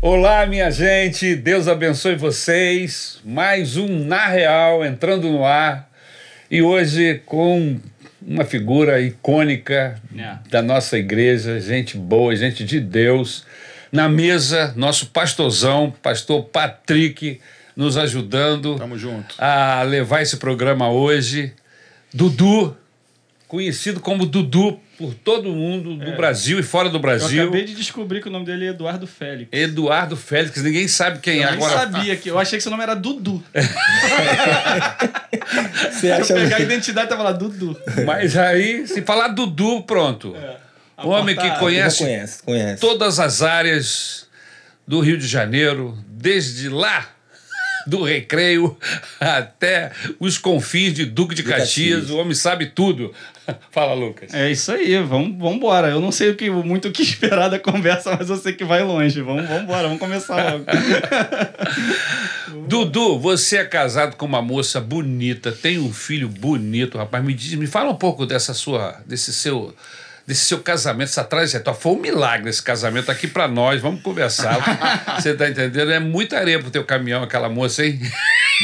Olá, minha gente, Deus abençoe vocês. Mais um Na Real entrando no ar e hoje com uma figura icônica É. da nossa igreja, gente boa, gente de Deus. Na mesa, nosso pastorzão, pastor Patrick, nos ajudando Tamo junto. a levar esse programa hoje. Dudu, conhecido como Dudu por todo mundo do Brasil e fora do Eu Brasil. acabei de descobrir que o nome dele é Eduardo Félix. Eduardo Félix, ninguém sabe quem Eu é agora. sabia que. Eu achei que seu nome era Dudu. Você Se eu acha pegar a identidade, tava lá Dudu. Mas aí, se falar Dudu, pronto. A O homem que conhece conhece, conhece. todas as áreas do Rio de Janeiro, desde lá do Recreio até os confins de Duque de, De Caxias. Caxias. O homem sabe tudo. Fala, Lucas. É isso aí, vamos vamos embora. Eu não sei o que, muito o que esperar da conversa, mas eu sei que vai longe. Vamos vamos embora, vamos começar logo. Dudu, você é casado com uma moça bonita, tem um filho bonito, rapaz. Me diz, me fala um pouco dessa sua, desse seu, desse seu casamento, essa trajetória. Foi um milagre esse casamento aqui pra nós. Vamos conversar. Você tá entendendo? É muita areia pro teu caminhão, aquela moça, hein?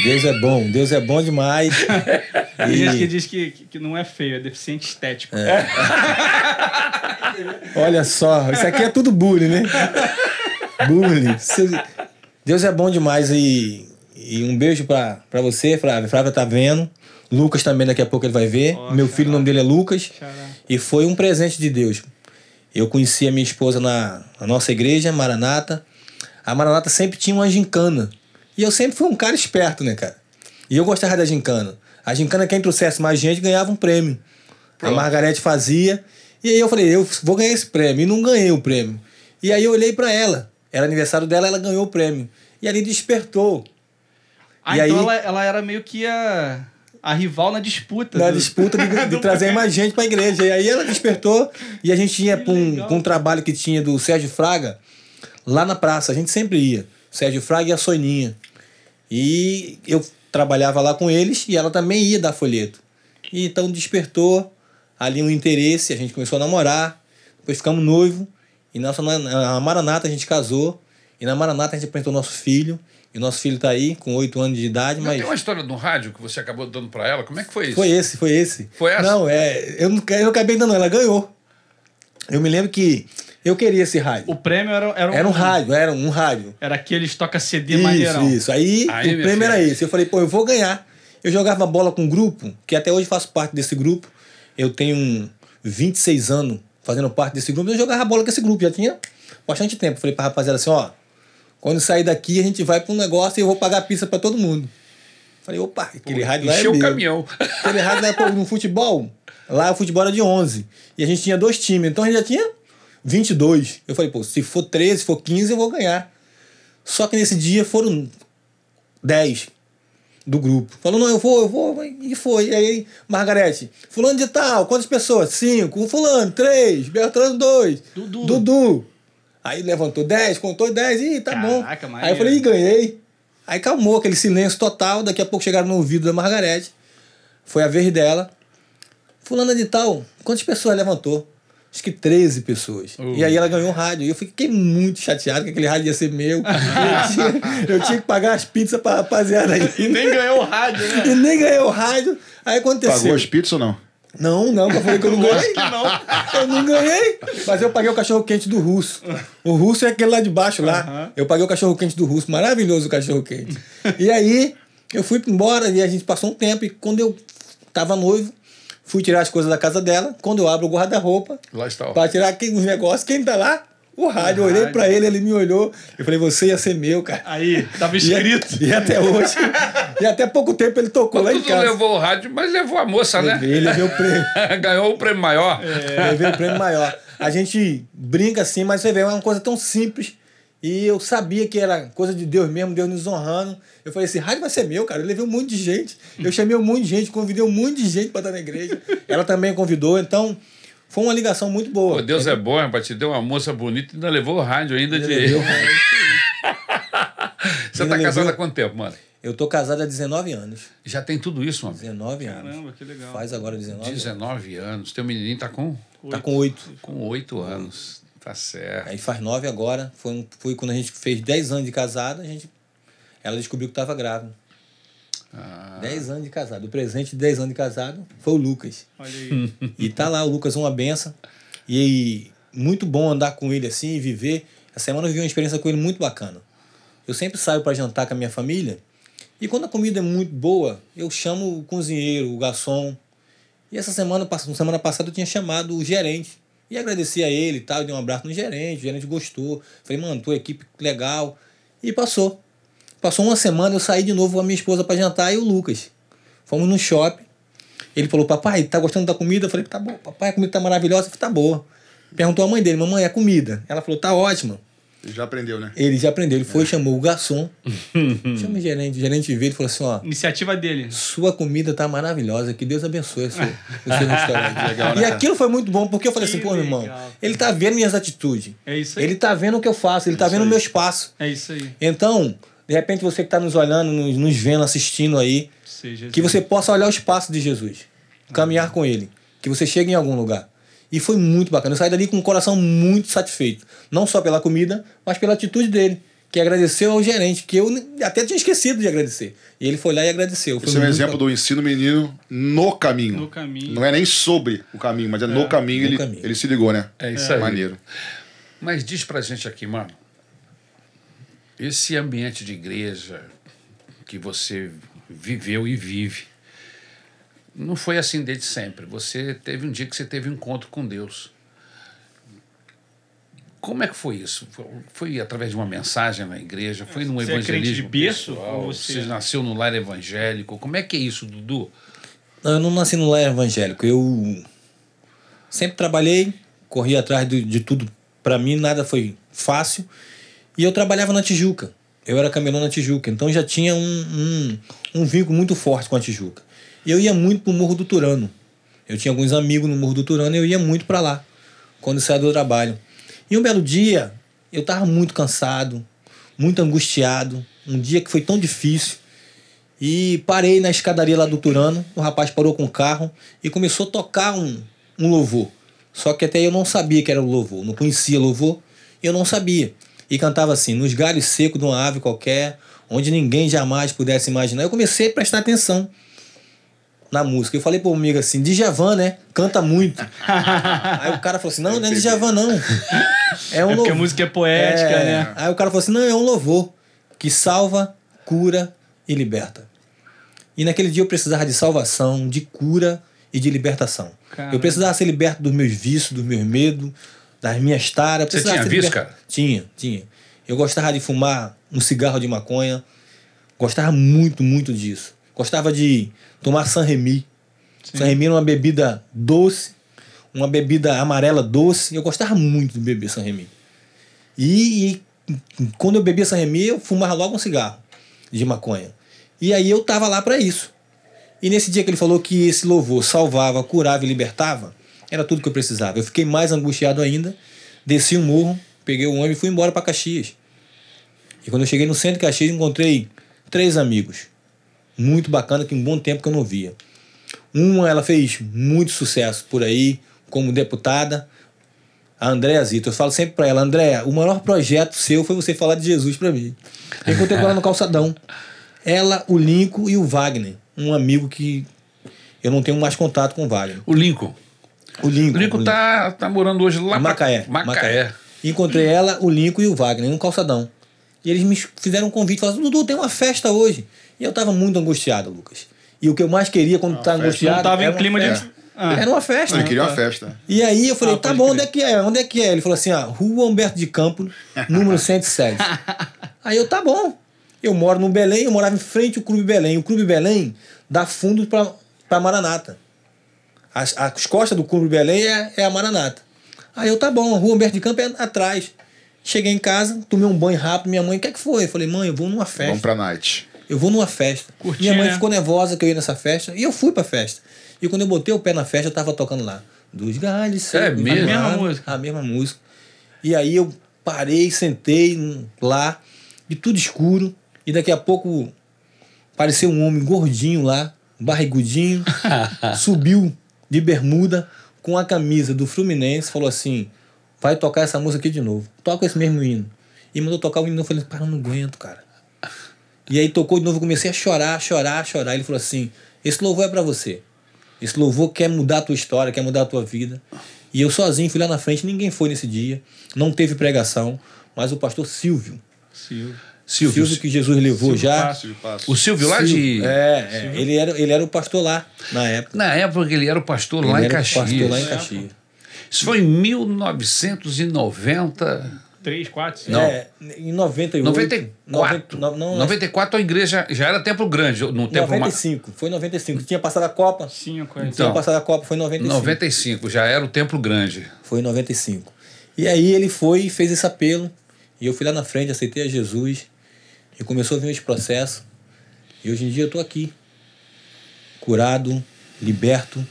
Deus é bom, Deus é bom demais. Tem gente que diz que, que não é feio, é deficiente estético. olha só, isso aqui é tudo bullying, né? Bullying. Deus é bom demais e, e um beijo pra, pra você, Flávia. Flávia tá vendo. Lucas também daqui a pouco ele vai ver. Ó, Meu filho, o nome dele é Lucas. Xará. E foi um presente de Deus. Eu conheci a minha esposa na, na nossa igreja, Maranata. A Maranata sempre tinha uma gincana. E eu sempre fui um cara esperto, né, cara? E eu gostava da gincana. A gincana, quem trouxesse mais gente ganhava um prêmio. Pronto. A Margarete fazia. E aí eu falei, eu vou ganhar esse prêmio. E não ganhei o prêmio. E aí eu olhei pra ela. Era aniversário dela, ela ganhou o prêmio. E ali despertou. Ah, E então aí- ela, ela era meio que a, a rival na disputa. na do- disputa de, de trazer mais gente pra igreja. E aí ela despertou e a gente ia pra um, um trabalho que tinha do Sérgio Fraga lá na praça. A gente sempre ia. Sérgio Fraga e a Soninha. E eu trabalhava lá com eles e ela também ia dar folheto. E então despertou ali um interesse, a gente começou a namorar, depois ficamos noivos. E nossa, na, na Maranata a gente casou. E na Maranata a gente apresentou nosso filho. E nosso filho tá aí, com oito anos de idade, Não mas. tem uma história no rádio que você acabou dando pra ela? Como é que foi isso? Foi esse, foi esse. Foi essa? Não, é. Eu não, eu não acabei dando, ela ganhou. Eu me lembro que eu queria esse rádio. O prêmio era, era, Era um rádio, era um rádio. Era aqueles toca CD Isso, maneirão. isso. Aí, Aí, o prêmio filha. era esse. Eu falei, pô, eu vou ganhar. Eu jogava bola com um grupo, que até hoje faço parte desse grupo. Eu tenho um 26 anos fazendo parte desse grupo. Eu jogava bola com esse grupo, já tinha bastante tempo. Falei pra rapaziada assim, ó, quando sair daqui a gente vai pra um negócio e eu vou pagar pizza pra todo mundo. Falei, opa, aquele rádio lá é Encheu o meu. caminhão. Aquele rádio lá pô, no futebol, lá o futebol era de 11. E a gente tinha dois times, então a gente já tinha 22. Eu falei, pô, se for 13, se for 15, eu vou ganhar. Só que nesse dia foram 10 do grupo. Falou, não, eu vou, eu vou. E foi. E aí, Margarete, fulano de tal, quantas pessoas? Cinco. Fulano, três. Bertrando, dois. Dudu. Dudu. Aí levantou 10, contou 10, ih, tá Caraca, bom. maneiro. Aí eu falei, ih, ganhei. Aí calmou aquele silêncio total. Daqui a pouco chegaram no ouvido da Margarete. Foi a vez dela. Fulana de tal, quantas pessoas levantou? Acho que 13 pessoas. Uh. E aí ela ganhou um rádio. E eu fiquei muito chateado que aquele rádio ia ser meu. eu, tinha, eu tinha que pagar as pizzas pra rapaziada aí. E nem ganhou o rádio, né? E nem ganhei o rádio. Aí aconteceu. Pagou as pizzas ou não? Não, não, eu falei que eu não ganhei. não. Eu não ganhei. Mas eu paguei o cachorro quente do russo. O russo é aquele lá de baixo lá. Eu paguei o cachorro quente do russo. Maravilhoso o cachorro quente. E aí, eu fui embora e a gente passou um tempo. E quando eu tava noivo, fui tirar as coisas da casa dela. Quando eu abro o guarda-roupa, Lá está. ó. pra tirar aqui uns negócios, quem tá lá? O rádio. Eu olhei pra ele, ele me olhou. Eu falei, você ia ser meu, cara. Aí, tava E, escrito. e até hoje. e até pouco tempo ele tocou lá em casa. levou o rádio, mas levou a moça, né? Levei, levei o prêmio. Ganhou o prêmio maior. Levei o prêmio maior. A gente brinca assim, mas você vê, é uma coisa tão simples. E eu sabia que era coisa de Deus mesmo, Deus nos honrando. Eu falei, esse rádio vai ser meu, cara. Eu levei um monte de gente. Eu chamei um monte de gente, convidei um monte de gente para estar na igreja. Ela também convidou, então foi uma ligação muito boa. Pô, Deus é bom, rapaz. Te deu uma moça bonita e ainda levou o rádio ainda de. Levei o rádio. Você Ainda tá casado levou- há quanto tempo, mano? Eu tô casado há 19 anos. Já tem tudo isso, mano. 19 anos. Caramba, que legal. Faz agora 19 anos. 19 anos. Teu menininho tá com, Tá com 8. com 8 anos. Tá certo. Aí faz nove agora. Foi, um- foi quando a gente fez 10 anos de casado, a gente, ela descobriu que estava grávida. Ah, 10 anos de casado. O presente de 10 anos de casado foi o Lucas. Olha aí. E tá lá, o Lucas uma benção. E muito bom andar com ele assim e viver. Essa semana eu vivi uma experiência com ele muito bacana. Eu sempre saio para jantar com a minha família. E quando a comida é muito boa, eu chamo o cozinheiro, o garçom. E essa semana, semana passada eu tinha chamado o gerente. E agradeci a ele e tal, dei um abraço no gerente, o gerente gostou. Falei, mano, tua equipe legal. E passou. Passou uma semana, eu saí de novo com a minha esposa para jantar e o Lucas. Fomos no shopping. Ele falou, papai, tá gostando da comida? Eu falei, tá bom, papai, a comida tá maravilhosa. Eu falei, tá boa. Perguntou a mãe dele, mamãe, é comida? Ela falou, tá ótima. Já aprendeu, né? Ele já aprendeu, ele foi, chamou o garçom, chama o gerente, o gerente veio e falou assim, ó, Iniciativa dele. sua comida tá maravilhosa, que Deus abençoe o seu, o seu restaurante. Legal, né, e aquilo foi muito bom, porque eu falei Que assim, pô, meu irmão, ele tá vendo minhas atitudes, É isso aí. ele tá vendo o que eu faço, ele tá Isso vendo o meu espaço. É isso aí. Então, de repente você que tá nos olhando, nos, nos vendo, assistindo aí, Seja que você possa olhar os passos de Jesus, caminhar com ele, que você chegue em algum lugar. E foi muito bacana. Eu saí dali com um coração muito satisfeito, não só pela comida, mas pela atitude dele, que agradeceu ao gerente, que eu até tinha esquecido de agradecer. E ele foi lá e agradeceu. Foi Esse é um exemplo do ensino menino no caminho. No caminho. Não é nem sobre o caminho, mas é, no caminho, no ele, caminho. ele se ligou, né? É isso aí. Maneiro. Mas diz pra gente aqui, mano. Esse ambiente de igreja que você viveu e vive, não foi assim desde sempre. Você teve um dia que você teve um encontro com Deus. Como é que foi isso? Foi- através de uma mensagem na igreja? Foi num Você é crente evangelismo de berço? pessoal? Você... você- nasceu no lar evangélico? Como é que é isso, Dudu? Não, eu não nasci no lar evangélico. Eu sempre trabalhei, corri atrás de, de tudo. Para mim, nada foi fácil. E eu trabalhava na Tijuca. Eu era camelão na Tijuca. Então já tinha um, um, um vínculo muito forte com a Tijuca. E eu ia muito pro Morro do Turano. Eu tinha alguns amigos no Morro do Turano e eu ia muito para lá, quando saía do trabalho. E um belo dia, eu tava muito cansado, muito angustiado. Um dia que foi tão difícil. E parei na escadaria lá do Turano. O rapaz parou com o carro e começou a tocar um, um louvor. Só que até eu não sabia que era o louvor. Não conhecia louvor. Eu não sabia. E cantava assim: nos galhos secos de uma ave qualquer, onde ninguém jamais pudesse imaginar. Eu comecei a prestar atenção na música. Eu falei pro amigo assim: Djavan, né? Canta muito. Aí o cara falou assim: não, não é Djavan, não. É um É porque a louvor. música é poética, É. né? Aí o cara falou assim: não, é um louvor que salva, cura e liberta. E naquele dia eu precisava de salvação, de cura e de libertação. Caramba. Eu precisava ser liberto dos meus vícios, dos meus medos, das minhas taras. Você tinha vício, liberto. cara? Tinha, tinha. Eu gostava de fumar um cigarro de maconha. Gostava muito, muito disso. Gostava de tomar San Remi. San Remi era uma bebida doce, uma bebida amarela doce. Eu gostava muito de beber San Remi. E, e quando eu bebia San Remi, eu fumava logo um cigarro de maconha. E aí eu tava lá para isso. E nesse dia que ele falou que esse louvor salvava, curava e libertava, era tudo que eu precisava. Eu fiquei mais angustiado ainda, desci o morro, peguei o ônibus e fui embora para Caxias. E quando eu cheguei no centro de Caxias, encontrei três amigos. Muito bacana, que um bom tempo que eu não via. Uma, ela fez muito sucesso por aí, como deputada, a Andréa Zito. Eu falo sempre para ela, Andréa, o maior projeto seu foi você falar de Jesus para mim. Eu encontrei com ela no calçadão. Ela, o Lincoln e o Wagner, um amigo que eu não tenho mais contato com o Wagner. O Lincoln. O Lincoln. O Lincoln tá, tá morando hoje lá Em Macaé. pra- Macaé. Encontrei ela, o Lincoln e o Wagner no calçadão. E eles me fizeram um convite, falaram, Dudu, tem uma festa hoje. E eu tava muito angustiado, Lucas. E o que eu mais queria quando tá angustiado. Não tava em era uma clima de- festa. Ah. Era uma festa. Ele queria uma festa. E aí eu falei, Ah, tá bom, crer. onde é que é? Onde é que é? Ele falou assim, ah, Rua Humberto de Campos, número 107. aí eu, tá bom. Eu moro no Belém, eu morava em frente ao Clube Belém. O Clube Belém dá fundo pra, pra Maranata. As, as costas do Clube Belém é, é a Maranata. Aí eu, tá bom, a Rua Humberto de Campos é atrás. Cheguei em casa, tomei um banho rápido. Minha mãe, o que é que foi? Eu falei, mãe, eu vou numa festa. Vamos pra night. Eu vou numa festa. Curtinha, Minha mãe né? ficou nervosa que eu ia nessa festa. E eu fui pra festa. E quando eu botei o pé na festa, eu tava tocando lá. Dos galhos secos, mesmo? a mesma música? A mesma música. E aí eu parei, sentei lá, e tudo escuro. E daqui a pouco apareceu um homem gordinho lá, barrigudinho, subiu de bermuda com a camisa do Fluminense, falou assim: vai tocar essa música aqui de novo. Toca esse mesmo hino. E mandou tocar o hino, eu falei, eu não aguento, cara. E aí tocou de novo, comecei a chorar, chorar, chorar. Ele falou assim: esse louvor é para você. Esse louvor quer mudar a tua história, quer mudar a tua vida. E eu sozinho fui lá na frente, ninguém foi nesse dia, não teve pregação, mas o pastor Silvio. Silvio. Silvio. Silvio que Jesus levou Silvio já. Passo. Silvio Passo. O Silvio lá de. Silvio, É, é, ele, era, ele era o pastor lá na época. Na época ele era o pastor lá ele em era o Caxias. pastor lá em Caxias. Isso foi em 1990. Três, quatro, cinco. Não. É, em 98. 94. Não, não, 94 a igreja já era Templo Grande. No templo Ma- 95. Foi em 95. Tinha passado a Copa. Cinco, é. Então. Tinha passado a Copa, foi em 95. 95, já era o Templo Grande. Foi em 95. E aí ele foi e fez esse apelo. E eu fui lá na frente, aceitei a Jesus. E começou a vir esse processo. E hoje em dia eu tô aqui. Curado, liberto,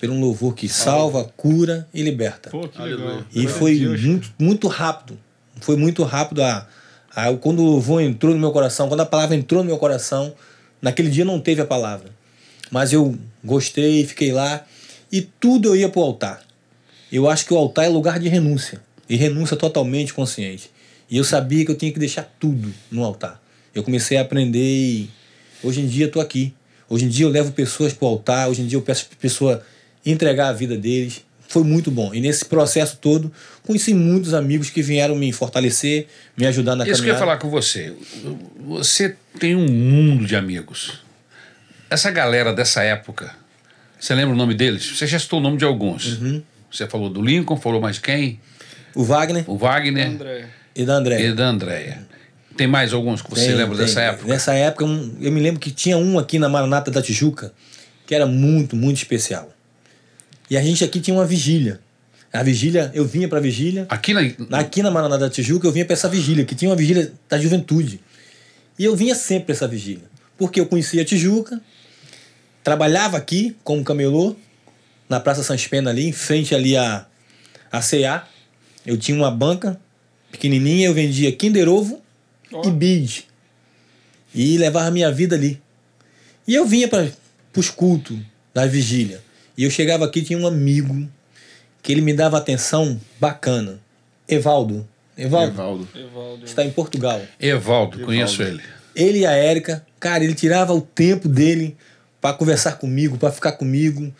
pelo um louvor que salva, cura e liberta. Pô, que legal. E foi muito, muito rápido. Foi muito rápido. A, a, quando o louvor entrou no meu coração, quando a palavra entrou no meu coração, naquele dia não teve a palavra. Mas eu gostei, fiquei lá. E tudo eu ia para o altar. Eu acho que o altar é lugar de renúncia. E renúncia totalmente consciente. E eu sabia que eu tinha que deixar tudo no altar. Eu comecei a aprender e hoje em dia estou aqui. Hoje em dia eu levo pessoas para o altar, hoje em dia eu peço para a pessoa entregar a vida deles. Foi muito bom. E nesse processo todo, conheci muitos amigos que vieram me fortalecer, me ajudar na Isso que eu ia caminhada. falar com você. Você tem um mundo de amigos. Essa galera dessa época, você lembra o nome deles? Você já citou o nome de alguns. Uhum. Você falou do Lincoln, falou mais quem? O Wagner O Wagner André. e da André. e da Andréia. Tem mais alguns que você Tem, lembra tem. dessa época? Nessa época, um- eu me lembro que tinha um aqui na Maranata da Tijuca que era muito, muito especial. E a gente aqui tinha uma vigília. A vigília, eu vinha para a vigília. Aqui na. Aqui na Maranata da Tijuca, eu vinha para essa vigília, que tinha uma vigília da juventude. E eu vinha sempre para essa vigília. Porque eu conhecia a Tijuca, trabalhava aqui como camelô, na Praça Sans Pena ali, em frente ali a, a CA. Eu tinha uma banca pequenininha, eu vendia Kinder Ovo Ó. e bid. E levava a minha vida ali. E eu vinha para os cultos da vigília. E eu chegava aqui tinha um amigo que ele me dava atenção bacana. Evaldo. Evaldo, Evaldo. Evaldo. está em Portugal. Evaldo, conheço ele. Ele e a Érica, cara, ele tirava o tempo dele para conversar comigo, para ficar comigo.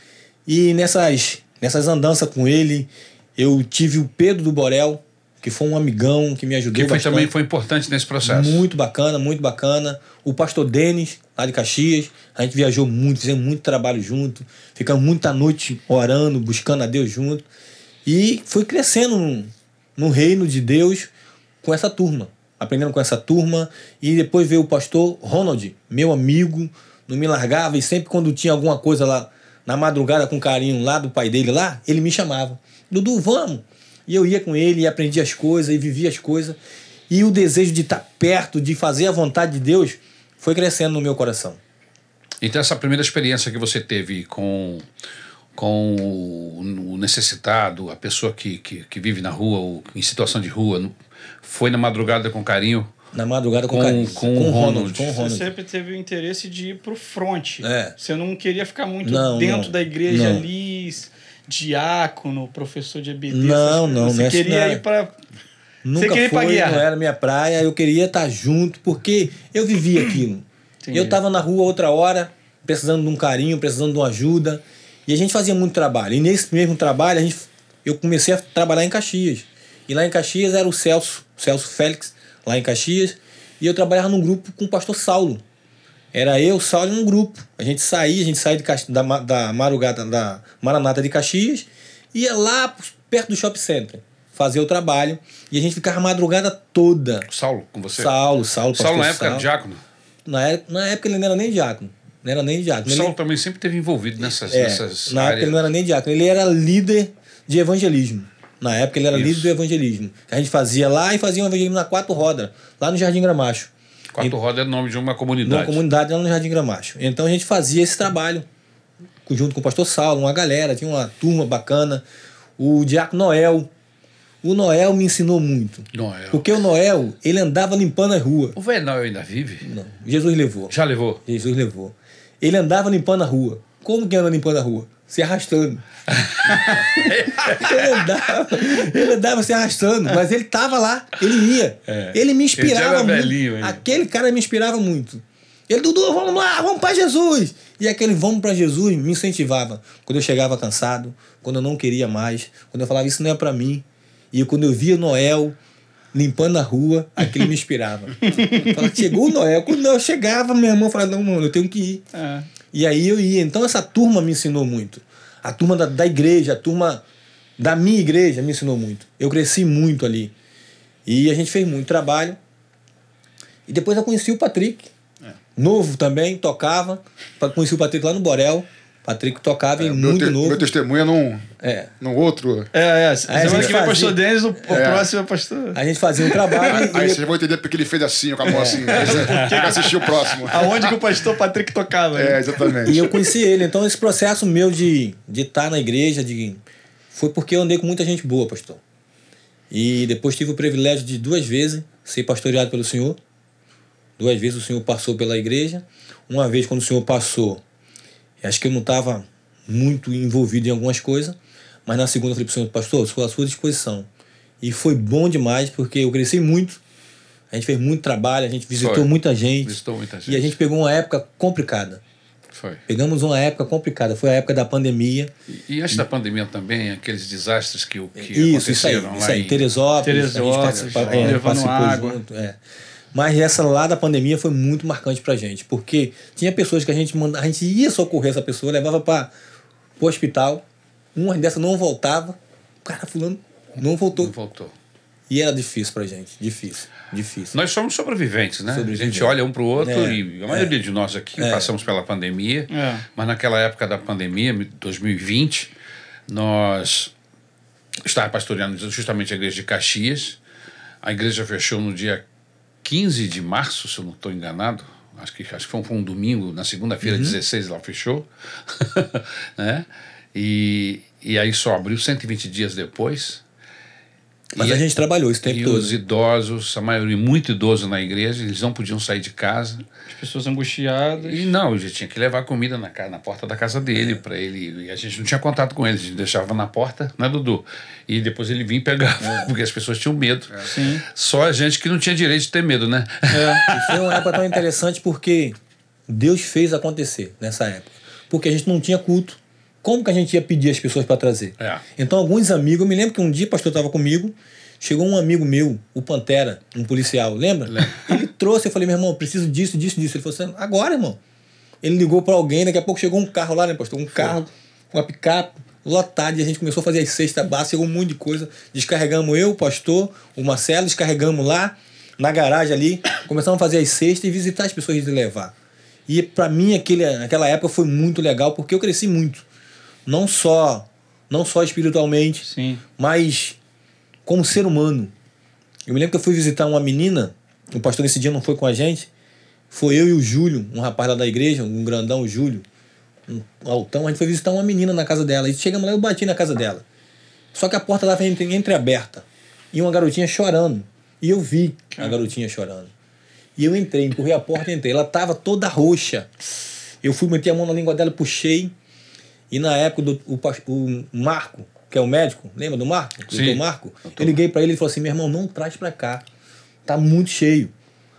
E nessas, nessas andanças com ele, eu tive o Pedro do Borel, que foi um amigão que me ajudou Que foi, bastante. também foi importante nesse processo. Muito bacana, muito bacana. O pastor Denis, lá de Caxias, a gente viajou muito, fizemos muito trabalho junto, ficamos muita noite orando, buscando a Deus junto. E fui crescendo no, no reino de Deus com essa turma, aprendendo com essa turma. E depois veio o pastor Ronald, meu amigo, não me largava. E sempre quando tinha alguma coisa lá, na madrugada com carinho lá do pai dele lá, ele me chamava. Dudu, vamos. E eu ia com ele e aprendia as coisas e vivia as coisas. E o desejo de estar perto, de fazer a vontade de Deus, foi crescendo no meu coração. Então, essa primeira experiência que você teve com, com o necessitado, a pessoa que, que, que vive na rua ou em situação de rua, foi na madrugada com carinho. Na madrugada com, Com- carinho. com o o Ronald. Ronald. Com o Você Ronald. sempre teve o interesse de ir pro front. É. Você não queria ficar muito Não, dentro não. da igreja Não. ali, diácono, professor de EBD. Não, não, Você é- queria não é- ir para Nunca queria ir pra foi, não era minha praia. Eu queria estar junto, porque eu vivia aquilo. Entendi. Eu estava na rua outra hora, precisando de um carinho, precisando de uma ajuda. E a gente fazia muito trabalho. E nesse mesmo trabalho, a gente, eu comecei a trabalhar em Caxias. E lá em Caxias era o Celso, Celso Félix, lá em Caxias. E eu trabalhava num grupo com o pastor Saulo. Era eu, Saulo e um grupo. A gente saía, a gente saía de Caxi- da, da Marugata, da Maranata de Caxias, ia lá perto do shopping center fazer o trabalho. E a gente ficava a madrugada toda. Saulo, com você? Saulo, Saulo, Saulo, na época, era Saulo. diácono. Na época, na época ele não era nem diácono. Não era nem diácono. Ele- Saulo também sempre esteve envolvido nessas, é, nessas na época áreas. ele não era nem diácono, ele era líder de evangelismo. Na época ele era Isso. líder do evangelismo. A gente fazia lá e fazia um evangelismo na quatro rodas, lá no Jardim Gramacho. Quatro Rodas é o nome de uma comunidade. Numa comunidade lá no Jardim Gramacho. Então a gente fazia esse trabalho junto com o pastor Saulo, uma galera, tinha uma turma bacana. O diácono Noel. O Noel me ensinou muito. Noel. Porque o Noel, ele andava limpando a rua. O velho Noel ainda vive? Não, Jesus levou. Já levou? Jesus levou. Ele andava limpando a rua. Como que anda limpando a rua? Se arrastando. ele, andava, ele andava se arrastando, mas ele tava lá, ele ia. Ele me inspirava Ele muito. velhinho. Aquele cara me inspirava muito. Ele, Dudu, vamos lá, vamos para Jesus. E aquele vamos para Jesus me incentivava. Quando eu chegava cansado, quando eu não queria mais, quando eu falava isso não é para mim. E quando eu via Noel limpando a rua, aquilo me inspirava. Falava, chegou o Noel. Quando eu chegava, meu irmão falava, não, mano, eu tenho que ir. É. E aí eu ia. Então essa turma me ensinou muito. A turma da, da igreja, a turma da minha igreja me ensinou muito. Eu cresci muito ali. E a gente fez muito trabalho. E depois eu conheci o Patrick. Novo também, tocava. Conheci o Patrick lá no Borel. Patrick tocava É, meu, muito te- novo. meu testemunho é num, É. num outro. É, é. Aí a Semana gente que vem é pastor Denis, o, o próximo é pastor. A gente fazia um trabalho Aí e, vocês vão entender porque ele fez assim, com a mão assim. Quem que assistiu o próximo? Aonde que o pastor Patrick tocava? né? É, exatamente. E eu conheci ele. Então, esse processo meu de estar de tá na igreja de, foi porque eu andei com muita gente boa, pastor. E depois tive o privilégio de duas vezes ser pastoreado pelo Senhor. Duas vezes o Senhor passou pela igreja. Uma vez, quando o Senhor passou, acho que eu não estava muito envolvido em algumas coisas. Mas na segunda eu falei para o Senhor, pastor, estou à sua disposição. E foi bom demais, porque eu cresci muito. A gente fez muito trabalho, a gente visitou Foi. muita gente. Visitou muita gente. E a gente pegou uma época complicada. Foi. Pegamos uma época complicada, foi a época da pandemia. E, e antes da pandemia também, aqueles desastres que, o- que isso, isso aí, aconteceram isso lá aí. em- Teresópolis, Teresópolis, a gente participa- é, levando água. junto, é. Mas essa lá da pandemia foi muito marcante pra gente, porque tinha pessoas que a gente manda, a gente ia socorrer essa pessoa, levava para o hospital, uma dessas não voltava, o cara fulano não voltou. Não voltou. E era difícil pra gente, difícil, difícil. Nós somos sobreviventes, né? A Sobreviventes. gente olha um para o outro É, e a maioria de nós aqui passamos pela pandemia, É. mas naquela época da pandemia, 2020, nós estávamos pastoreando justamente a igreja de Caxias. A igreja fechou no dia 15 de março, se eu não estou enganado. Acho que, acho que foi, um, foi um domingo, na segunda-feira, 16, ela fechou. né? e, e aí só abriu 120 dias depois. Mas E a é- gente trabalhou esse tempo E todo. os idosos, a maioria muito idoso na igreja, eles não podiam sair de casa. As pessoas angustiadas. E não, já tinha que levar comida na, ca- na porta da casa dele para ele. E a gente não tinha contato com ele, a gente deixava na porta, né, Dudu? E depois ele vinha e pegava, porque as pessoas tinham medo. Sim. Só a gente que não tinha direito de ter medo, né? E foi uma época tão interessante porque Deus fez acontecer nessa época. Porque a gente não tinha culto. Como que a gente ia pedir as pessoas para trazer? É. Então, alguns amigos, eu me lembro que um dia o pastor estava comigo, chegou um amigo meu, o Pantera, um policial, lembra? Ele trouxe, eu falei, meu irmão, preciso disso, disso, disso. Ele falou assim, agora, irmão. Ele ligou para alguém, daqui a pouco chegou um carro lá, né, pastor? Um carro, uma picape, lotado, e a gente começou a fazer as cestas básicas, chegou um monte de coisa. Descarregamos eu, o pastor, o Marcelo, descarregamos lá, na garagem ali, começamos a fazer as cestas e visitar as pessoas e levar. E para mim, aquele, aquela época foi muito legal, porque eu cresci muito. Não só, não só espiritualmente, Sim. mas como ser humano. Eu me lembro que eu fui visitar uma menina, o pastor nesse dia não foi com a gente, foi eu e o Júlio, um rapaz lá da igreja, um grandão, o Júlio, um altão, a gente foi visitar uma menina na casa dela. E chegamos lá, eu bati na casa dela. Só que a porta estava entre- entreaberta. E uma garotinha chorando. E eu vi a garotinha chorando. E eu entrei, empurrei a porta e entrei. Ela estava toda roxa. Eu fui meter a mão na língua dela, puxei. E na época, do, o, o Marco, que é o médico, lembra do Marco? Sim. doutor Marco? Eu liguei para ele e falou assim: meu irmão, não traz para cá. Tá muito cheio.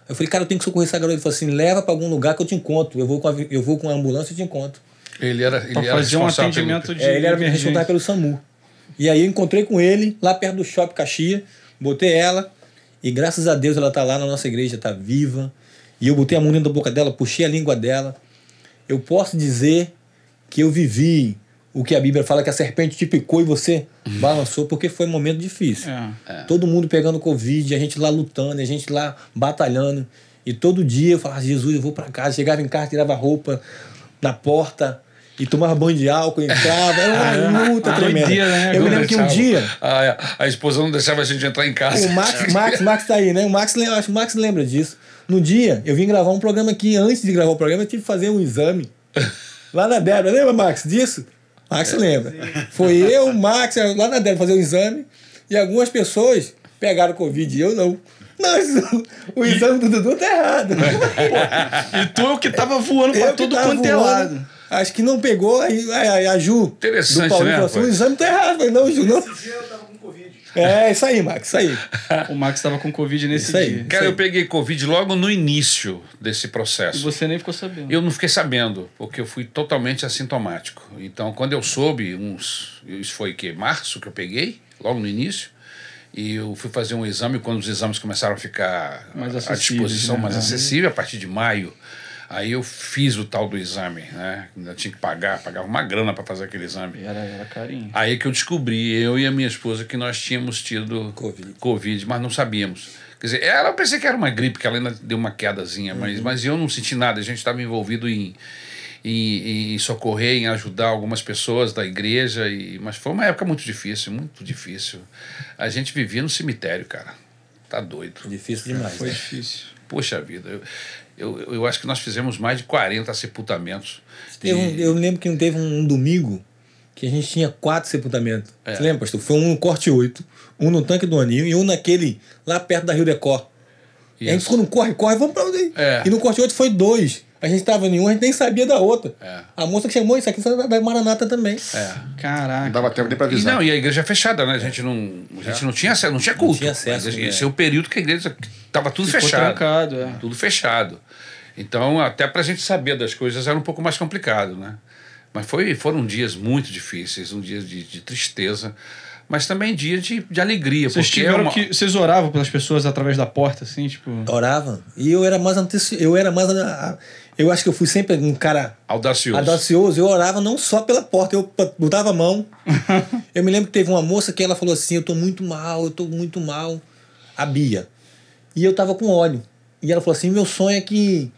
Eu falei, cara, eu tenho que socorrer essa garota. Ele falou assim: leva para algum lugar que eu te encontro. Eu vou com a, eu vou com a ambulância e te encontro. Ele era, ele Pra era fazer um responsável atendimento pelo... de É, ele era responsável pelo SAMU. E aí eu encontrei com ele lá perto do Shopping Caxias, botei ela e graças a Deus ela tá lá na nossa igreja, tá viva. E eu botei a mão dentro da boca dela, puxei a língua dela. Eu posso dizer que eu vivi o que a Bíblia fala que a serpente te picou e você balançou porque foi um momento difícil. É. Todo mundo pegando Covid, a gente lá lutando, a gente lá batalhando. E todo dia eu falava, Jesus, eu vou para casa. Chegava em casa, tirava roupa na porta e tomava banho de álcool, entrava. Era uma luta Ah, tremenda. doideira, né? Eu me lembro que um dia, A, a esposa não deixava a gente entrar em casa. o Max, Max, Max tá aí, né? O Max, acho que o Max lembra disso. No dia, eu vim gravar um programa aqui. Antes de gravar o programa, eu tive que fazer um exame. Lá na Débora. Lembra, Max, disso? Max lembra. Foi eu, o Max, lá na Débora fazer um exame. E algumas pessoas pegaram Covid e eu não. Não, o exame do Dudu tá errado. E tu é o que tava voando pra Eu tava quanto é lado. Acho que não pegou, aí aí a Ju Interessante, do Paulinho né, falou assim, o exame tá errado. Eu falei, não, Ju, não. Esse dia eu tava. É, isso aí, Max, isso aí. O Max estava com Covid nesse Isso aí. dia. Cara, eu peguei Covid logo no início desse E processo. você nem ficou sabendo. Eu não fiquei sabendo, porque eu fui totalmente assintomático. Então, quando eu soube, uns. Isso foi que? Março que eu peguei, logo no início. E eu fui fazer um exame quando os exames começaram a ficar Mais à disposição, né? mais acessível, a partir de maio. Aí eu fiz o tal do exame, né? Ainda tinha que pagar, pagava uma grana para fazer aquele exame. Era, era carinho. Aí que eu descobri, eu e a minha esposa, que nós tínhamos tido Covid. Covid, mas não sabíamos. Quer dizer, ela eu pensei que era uma gripe, que ela ainda deu uma quedazinha, mas, mas eu não senti nada. A gente estava envolvido em, em, em socorrer, em ajudar algumas pessoas da igreja, e, mas foi uma época muito difícil, muito difícil. A gente vivia no cemitério, cara. Tá doido. Difícil demais. Foi né? difícil. Poxa vida, eu, eu, eu acho que nós fizemos mais de 40 sepultamentos. Teve um- E- eu lembro que teve um domingo que a gente tinha quatro sepultamentos. É. Você lembra, pastor? Foi um no Corte 8, um no Tanque do Aninho e um naquele lá perto da Rio Decor. E a gente ficou no corre, corre, vamos pra onde? É. E no Corte 8 foi dois. A gente tava em um, a gente nem sabia da outra. É. A moça que chamou isso aqui foi da Maranata também. É. Caraca. Não dava tempo nem pra E avisar. não, e a igreja é fechada, né? A gente não, a gente não tinha acesso, não tinha culto. tinha acesso, né? Esse é o período que a igreja estava tudo Ficou fechado. trancado, é. Tudo fechado. Então, até para a gente saber das coisas era um pouco mais complicado, né? Mas foi, foram dias muito difíceis, um dia de, de tristeza, mas também dia de, de alegria. Vocês porque é tiveram uma- que. Vocês oravam pelas pessoas através da porta, assim, tipo. Orava. E eu era mais anteci... eu era mais eu acho que eu fui sempre um cara Audacioso. audacioso. Eu orava não só pela porta, eu botava a mão. eu me lembro que teve uma moça que ela falou assim: Eu tô muito mal, eu tô muito mal. A Bia. E eu tava com óleo. E ela falou assim: Meu sonho é que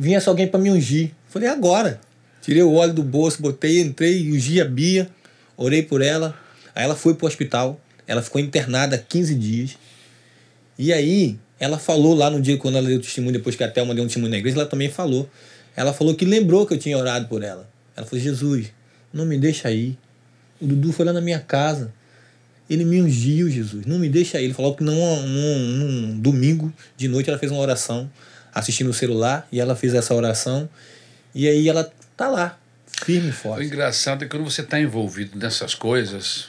viesse alguém para me ungir. Falei: Agora. Tirei o óleo do bolso, botei, entrei, ungi a Bia, orei por ela. Aí ela foi pro hospital. Ela ficou internada 15 dias. E aí, ela falou lá no dia quando ela deu testemunho, depois que a Thelma deu um testemunho na igreja, ela também falou. Ela falou que lembrou que eu tinha orado por ela. Ela falou: Jesus, não me deixa aí. O Dudu foi lá na minha casa. Ele me ungiu, Jesus. Não me deixa aí. Ele falou que num, num, num domingo de noite ela fez uma oração assistindo o celular e ela fez essa oração. E aí ela tá lá, firme e O forte. engraçado é que quando você está envolvido nessas coisas,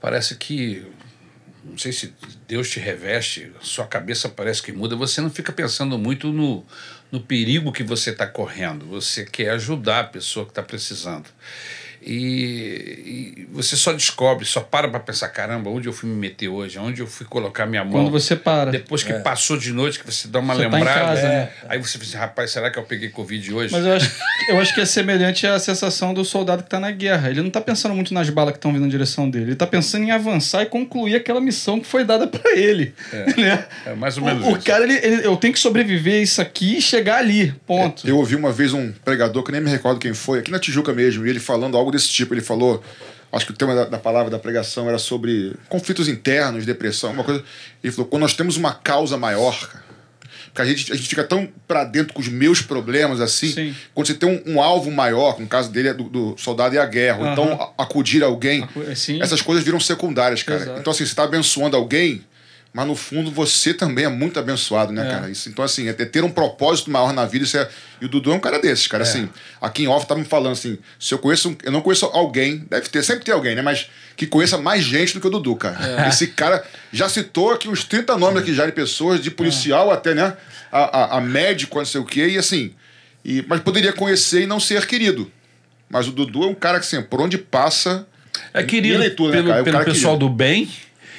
parece que. Não sei se Deus te reveste, sua cabeça parece que muda, você não fica pensando muito no, no perigo que você está correndo. Você quer ajudar a pessoa que está precisando. E, e você só descobre, só para para pensar: caramba, onde eu fui me meter hoje? Onde eu fui colocar minha mão? Quando você para. Depois que passou de noite, que você dá uma Você tá em lembrada. casa, né? Aí você pensa, rapaz, será que eu peguei Covid hoje? Mas eu acho, eu acho que é semelhante à sensação do soldado que tá na guerra. Ele não tá pensando muito nas balas que estão vindo na direção dele. Ele tá pensando em avançar e concluir aquela missão que foi dada para ele. Né? É mais ou menos O, o isso. cara, ele, ele- eu tenho que sobreviver a isso aqui e chegar ali. Ponto. Eu ouvi uma vez um pregador, que nem me recordo quem foi, aqui na Tijuca mesmo, e ele falando algo desse tipo. Ele falou, acho que o tema da, da palavra da pregação era sobre conflitos internos, depressão, uma coisa. Ele falou: quando nós temos uma causa maior, cara, porque a gente, a gente fica tão pra dentro com os meus problemas assim. Sim. Quando você tem um, um alvo maior, no caso dele é do, do soldado e a guerra, ou Aham. então a- acudir alguém, Acu- sim. essas coisas viram secundárias, cara. Exato. Então, assim, você está abençoando alguém, mas no fundo você também é muito abençoado, né, É. cara? Isso, então, assim, é ter- um propósito maior na vida. Isso é... E o Dudu é um cara desses, cara. Assim, aqui em off tá me falando assim: se eu conheço, um- eu não conheço alguém, deve ter, sempre tem alguém, né? Mas que conheça mais gente do que o Dudu, cara. Esse cara já citou aqui uns 30 nomes aqui já de pessoas, de policial até, né? A, a, a médico, não sei o quê, e assim. E, mas poderia conhecer e não ser querido. Mas o Dudu é um cara que, assim, por onde passa. É querido leitura, né, pelo, cara? É o pelo cara pessoal querido. do bem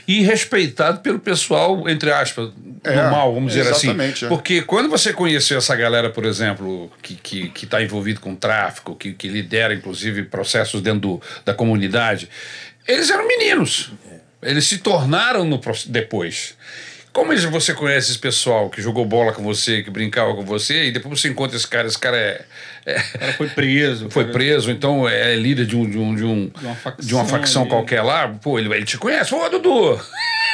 e respeitado pelo pessoal, entre aspas, É, do mal, vamos dizer assim. exatamente, é. Porque quando você conheceu essa galera, por exemplo, que está que, que tá envolvido com tráfico, que, que lidera, inclusive, processos dentro do, da comunidade, eles eram meninos. Eles se tornaram no, depois. Como você conhece esse pessoal que jogou bola com você, que brincava com você, e depois você encontra esse cara, esse cara é, é- O cara foi preso. foi cara- preso, então é líder de, um, de, um, de, um, De uma facção de uma facção ali. qualquer lá, pô, ele, ele te conhece, ô Dudu!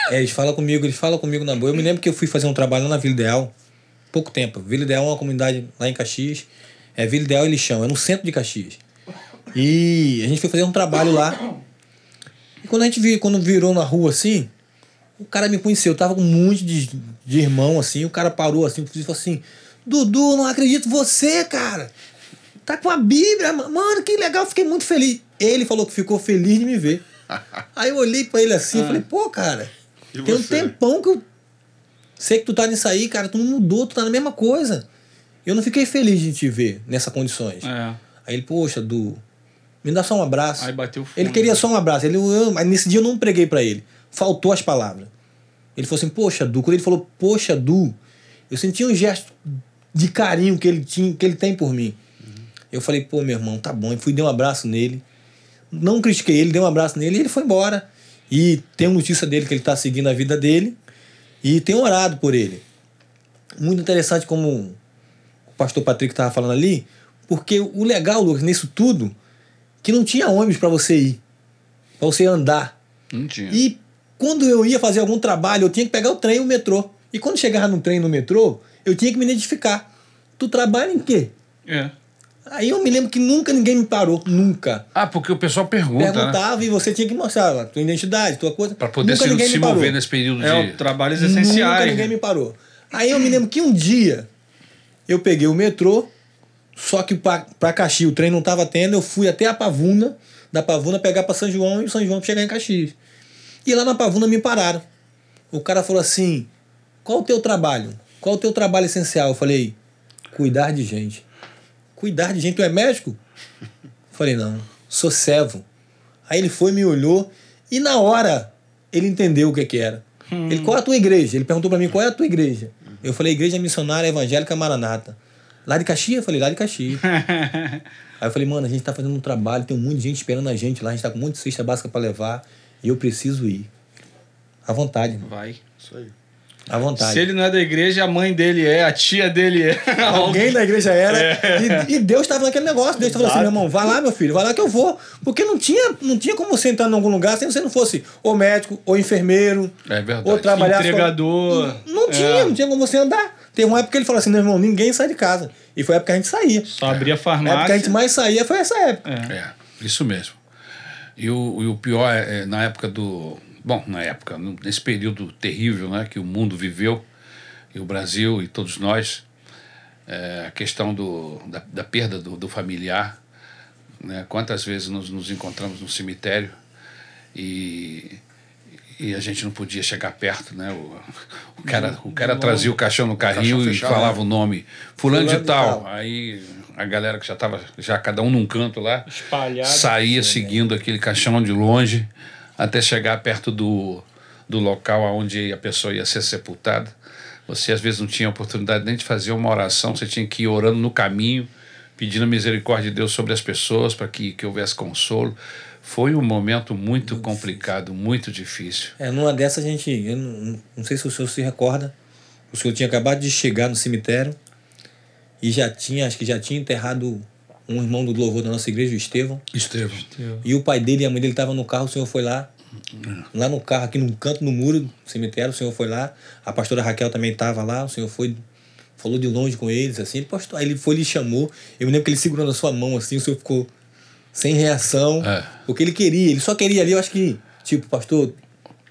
É, eles falam comigo, eles falam comigo na boa. Eu me lembro que eu fui fazer um trabalho lá na Vila Ideal, pouco tempo. Vila Ideal é uma comunidade lá em Caxias. É Vila Ideal e Lixão, é no centro de Caxias. E a gente foi fazer um trabalho lá. E quando a gente vi, quando virou na rua assim, o cara me conheceu. Eu tava com um monte de, de irmão assim. O cara parou assim e falou assim: Dudu, não acredito em você, cara. Tá com a Bíblia, mano, que legal, fiquei muito feliz. Ele falou que ficou feliz de me ver. Aí eu olhei pra ele assim e falei, pô, cara, E tem um você? tempão que eu sei que tu tá nisso aí, cara, tu não mudou, tu tá na mesma coisa. Eu não fiquei feliz de te ver nessas condições. É. Aí ele, poxa, Du, me dá só um abraço. Aí bateu fundo. Ele queria só um abraço. Ele, eu, mas nesse dia eu não preguei pra ele. Faltou as palavras. Ele falou assim, poxa, Du. Quando ele falou, poxa, Du, eu senti um gesto de carinho que ele, tinha, que ele tem por mim. Eu falei, pô, meu irmão, tá bom. Eu fui, dei um abraço nele. Não critiquei ele, dei um abraço nele e ele foi embora. E tenho notícia dele que ele tá seguindo a vida dele. E tenho orado por ele. Muito interessante como o pastor Patrick estava falando ali, porque o legal, Lucas, nisso tudo, que não tinha ônibus para você ir, para você andar. Não tinha. E quando eu ia fazer algum trabalho, eu tinha que pegar o trem e o metrô. E quando chegava no trem e no metrô, eu tinha que me identificar. Tu trabalha em quê? É. Aí eu me lembro que nunca ninguém me parou, nunca. Ah, porque o pessoal pergunta, né? Perguntava e você tinha que mostrar a tua identidade, tua coisa. Pra poder nunca se, ninguém se me parou. mover nesse período É, de. o trabalhos Nunca essenciais. ninguém né? me parou. Aí eu me lembro que um dia eu peguei o metrô, só que pra, pra Caxias o trem não tava tendo, eu fui até a Pavuna, da Pavuna pegar pra São João e São João chegar em Caxias. E lá na Pavuna me pararam. O cara falou assim: qual o teu trabalho? Qual o teu trabalho essencial? Eu falei: cuidar de gente. Cuidar de gente, tu é médico? Falei: não, sou servo. Aí ele foi, me olhou e na hora ele entendeu o que que era. Ele, qual é a tua igreja? Ele perguntou pra mim, qual é a tua igreja? Eu falei, Igreja Missionária Evangélica Maranata. Lá de Caxias? Eu falei, lá de Caxias. Aí eu falei, mano, a gente tá fazendo um trabalho, tem um monte de gente esperando a gente lá, a gente tá com um monte de cesta básica pra levar e eu preciso ir. À vontade, irmão. Vai. Isso aí. À vontade. Se ele não é da igreja, a mãe dele é, a tia dele é. Alguém da igreja era. E, e Deus estava naquele negócio. Deus estava assim, meu irmão, vai lá, meu filho, vai lá que eu vou. Porque não tinha, não tinha como você entrar em algum lugar se você não fosse ou médico, ou enfermeiro, É verdade. ou trabalhar. Entregador. Não, não tinha, É. não tinha como você andar. Teve uma época que ele falou assim, meu irmão, ninguém sai de casa. E foi a época que a gente saía. Só abria A farmácia. época que a gente mais saía foi essa época. É. É, isso mesmo. E o, e o pior é, é na época do. Bom, na época, nesse período terrível né, que o mundo viveu, e o Brasil e todos nós, é, a questão do, da, da perda do, do familiar. Né, quantas vezes nos, nos encontramos no cemitério e, e a gente não podia chegar perto, né? O, o cara, o cara trazia o caixão no carrinho caixão e fechado, falava né? o nome. Fulano, Fulano de de tal. tal. Aí a galera que já estava, já cada um num canto lá, Espalhado. saía seguindo aquele caixão de longe até chegar perto do, do local onde a pessoa ia ser sepultada. Você às vezes não tinha oportunidade nem de fazer uma oração, você tinha que ir orando no caminho, pedindo a misericórdia de Deus sobre as pessoas para que, que houvesse consolo. Foi um momento muito complicado, muito difícil. É, numa dessas a gente. Eu não, não sei se o senhor se recorda. O senhor tinha acabado de chegar no cemitério e já tinha, acho que já tinha enterrado um irmão do louvor da nossa igreja, o Estevão. Estevão. E o pai dele e a mãe dele estavam no carro, o senhor foi lá. Lá no carro, aqui no canto, no muro do cemitério, o senhor foi lá. A pastora Raquel também estava lá, o senhor foi, falou de longe com eles, assim. Ele, postou, aí ele foi e chamou. Eu me lembro que ele segurando a sua mão, assim, o senhor ficou sem reação. É. Porque ele queria, ele só queria ali, eu acho que, tipo, pastor,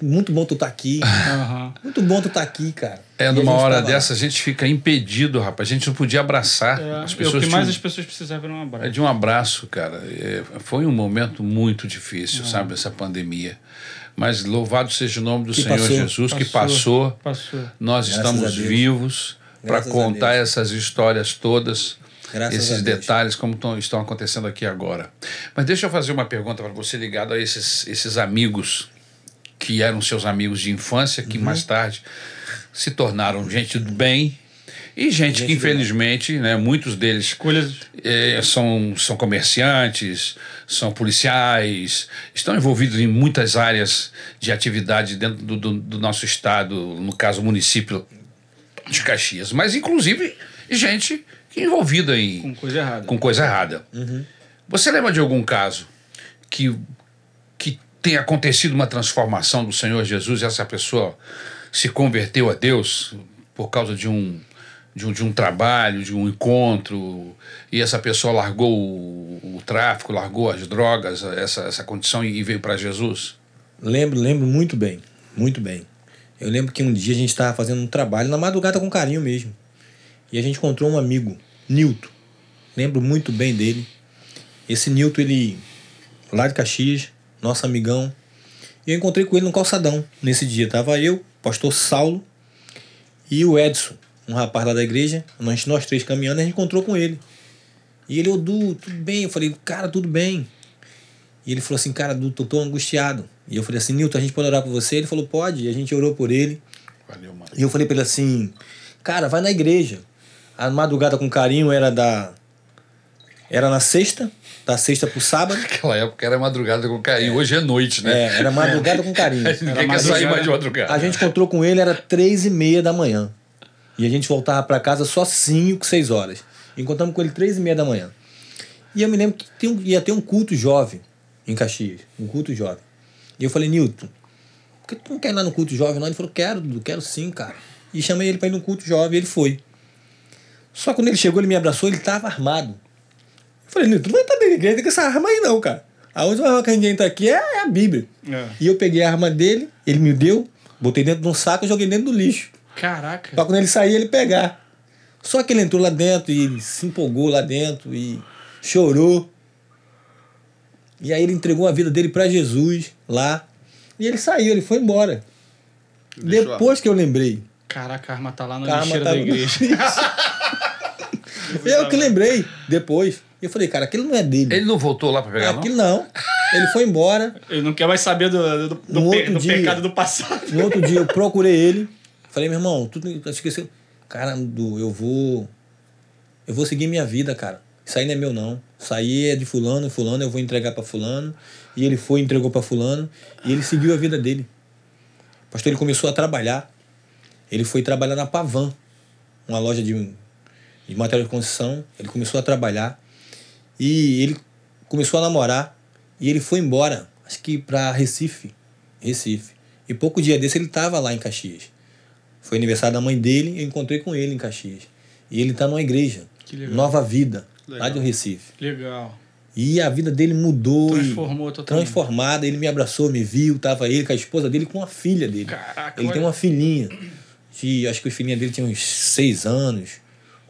muito bom tu tá aqui. Aham. Muito bom tu tá aqui, cara. É, numa hora lá. dessa a gente fica impedido, rapaz. A gente não podia abraçar. É, As e o pessoas que mais tinham- as pessoas precisavam era um É abraço. de um abraço, cara. É, foi um momento muito difícil, sabe, essa pandemia. Mas louvado seja o nome do Que Senhor passou. Jesus, que passou. Passou. Nós Graças estamos vivos para contar essas histórias todas, Graças esses detalhes como tão- estão acontecendo aqui agora. Mas deixa eu fazer uma pergunta para você ligado a esses, esses amigos que eram seus amigos de infância, Uhum. que mais tarde se tornaram gente do bem e gente, que do bem. infelizmente, né, muitos deles Escolhas. é, são, são comerciantes, são policiais, estão envolvidos em muitas áreas de atividade dentro do, do, do nosso estado, no caso, o município de Caxias, mas inclusive gente que é envolvida em, Com coisa errada. com coisa errada. Você lembra de algum caso que, que tenha acontecido uma transformação do Senhor Jesus e essa pessoa se converteu a Deus por causa de um, de um, de um trabalho, de um encontro, e essa pessoa largou o, o tráfico, largou as drogas, essa, essa condição e veio para Jesus? Lembro, lembro muito bem. Muito bem. Eu lembro que um dia a gente estava fazendo um trabalho na madrugada com carinho mesmo. E a gente encontrou um amigo, Nilton. lembro muito bem dele. Esse Nilton, ele, lá de Caxias, nosso amigão. E eu encontrei com ele no calçadão nesse dia. Tava eu, pastor Saulo e o Edson, um rapaz lá da igreja. Nós, nós três caminhando, a gente encontrou com ele. E ele, ô Du, tudo bem? Eu falei, cara, tudo bem. E ele falou assim, cara, Du, tô, tô angustiado. E eu falei assim, Nilton, a gente pode orar por você? Ele falou, pode. E a gente orou por ele. Valeu, mano. E eu falei pra ele assim, cara, vai na igreja. A madrugada com carinho era da. Era na sexta, da sexta pro sábado. Naquela época era madrugada com carinho. Hoje é noite, né? É, era madrugada com carinho. Ninguém quer sair mais de madrugada. A gente encontrou com ele, era três e meia da manhã. E a gente voltava para casa só cinco, seis horas. Encontramos com ele três e meia da manhã. E eu me lembro que um- ia ter um culto jovem em Caxias. Um culto jovem. E eu falei, Nilton, por que tu não quer ir lá no culto jovem? Não? Ele falou, quero, Dudu, quero sim, cara. E chamei ele para ir no culto jovem, ele foi. Só quando ele chegou, ele me abraçou, ele tava armado. Eu falei, tu não vai estar dentro da igreja com essa arma aí não, cara. A última arma que a gente entra aqui é é a Bíblia. É. E eu peguei a arma dele, ele me deu, botei dentro de um saco e joguei dentro do lixo. Caraca. Pra quando ele sair, ele pegar. Só que ele entrou lá dentro e se empolgou lá dentro e chorou. E aí ele entregou a vida dele pra Jesus lá. E ele saiu, ele foi embora. Deixou Depois que eu lembrei. Caraca, a arma tá lá na lixeira tá da igreja. Eu que lembrei depois. E eu falei, cara, aquilo não é dele. Ele não voltou lá pra pegar, não? aquilo não. Ele foi embora. Ele não quer mais saber do, do, do, No pe- outro do dia- pecado do passado. No outro dia eu procurei ele. Falei, meu irmão, tu esqueceu. Cara, eu vou. Eu vou seguir minha vida, cara. Isso aí não é meu, não. Isso aí é de fulano, fulano, eu vou entregar pra fulano. E ele foi, entregou pra fulano. E ele seguiu a vida dele. Pastor, ele começou a trabalhar. Ele foi trabalhar na Pavan, uma loja de, de material de construção. Ele começou a trabalhar. E ele começou a namorar. E ele foi embora, acho que pra Recife. Recife. E pouco dia desse ele estava lá em Caxias. Foi aniversário da mãe dele, eu encontrei com ele em Caxias. E ele está numa igreja, Que legal. Nova Vida, lá Legal. do Recife. Legal. E a vida dele mudou. Transformou totalmente. Transformada, ele me abraçou, me viu, tava ele com a esposa dele, com a filha dele. Caraca, ele tem olha. uma filhinha. De, acho que a filhinha dele tinha uns seis anos.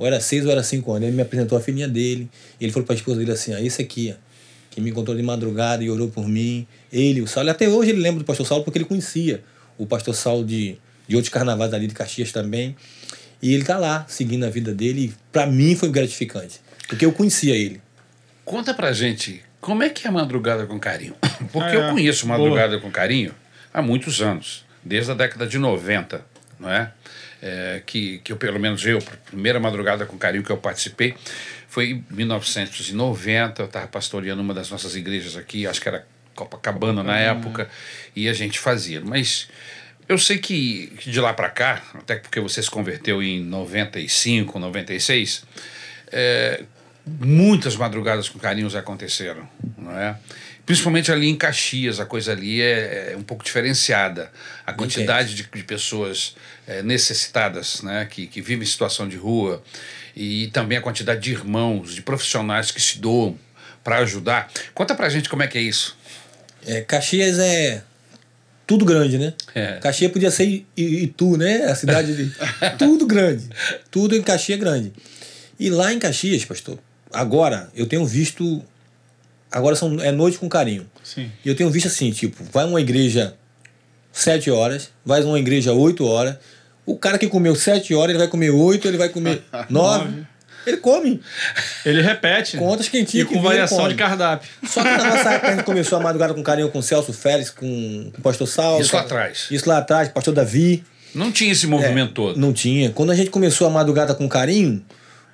Ou era seis ou era cinco anos. Ele me apresentou a filhinha dele. E ele falou pra esposa dele assim: ah, esse aqui, ó, que me encontrou de madrugada e orou por mim. Ele, o Saulo. Até hoje ele lembra do pastor Saulo porque ele conhecia o pastor Saulo de, de outros carnavais ali de Caxias também. E ele tá lá, seguindo a vida dele. Pra mim foi gratificante. Porque eu conhecia ele. Conta pra gente, como é que é Madrugada com Carinho? Porque É, eu conheço Madrugada com Carinho há muitos anos, desde a década de 90, não é? É, que, que eu, pelo menos eu, primeira Madrugada com Carinho que eu participei foi em 1990, eu estava pastoreando uma das nossas igrejas aqui, acho que era Copacabana na época, e a gente fazia. Mas eu sei que, que de lá para cá, até porque você se converteu em 95, 96, é, muitas madrugadas com carinhos aconteceram, não é? Principalmente ali em Caxias, a coisa ali é, é um pouco diferenciada. A quantidade de, de pessoas é, necessitadas, né, que, que vivem em situação de rua, e também a quantidade de irmãos, de profissionais que se doam para ajudar. Conta pra gente como é que é isso. É, Caxias é tudo grande, né? É. Caxias podia ser Itu, né? A cidade de. tudo grande. Tudo em Caxias é grande. E lá em Caxias, pastor, agora eu tenho visto. Agora são, é noite com carinho. Sim. E eu tenho visto assim, tipo, vai uma igreja sete horas, vai uma igreja oito horas. O cara que comeu sete horas, ele vai comer oito, ele vai comer nove. Ele come. Ele repete. Contas quentinhas E que com vira, variação de cardápio. Só que na nossa época a gente começou a madrugada com carinho com o Celso Félix, com, com o pastor Saulo. Isso lá atrás. Isso lá atrás, pastor Davi. Não tinha esse movimento todo. Não tinha. Quando a gente começou a madrugada com carinho,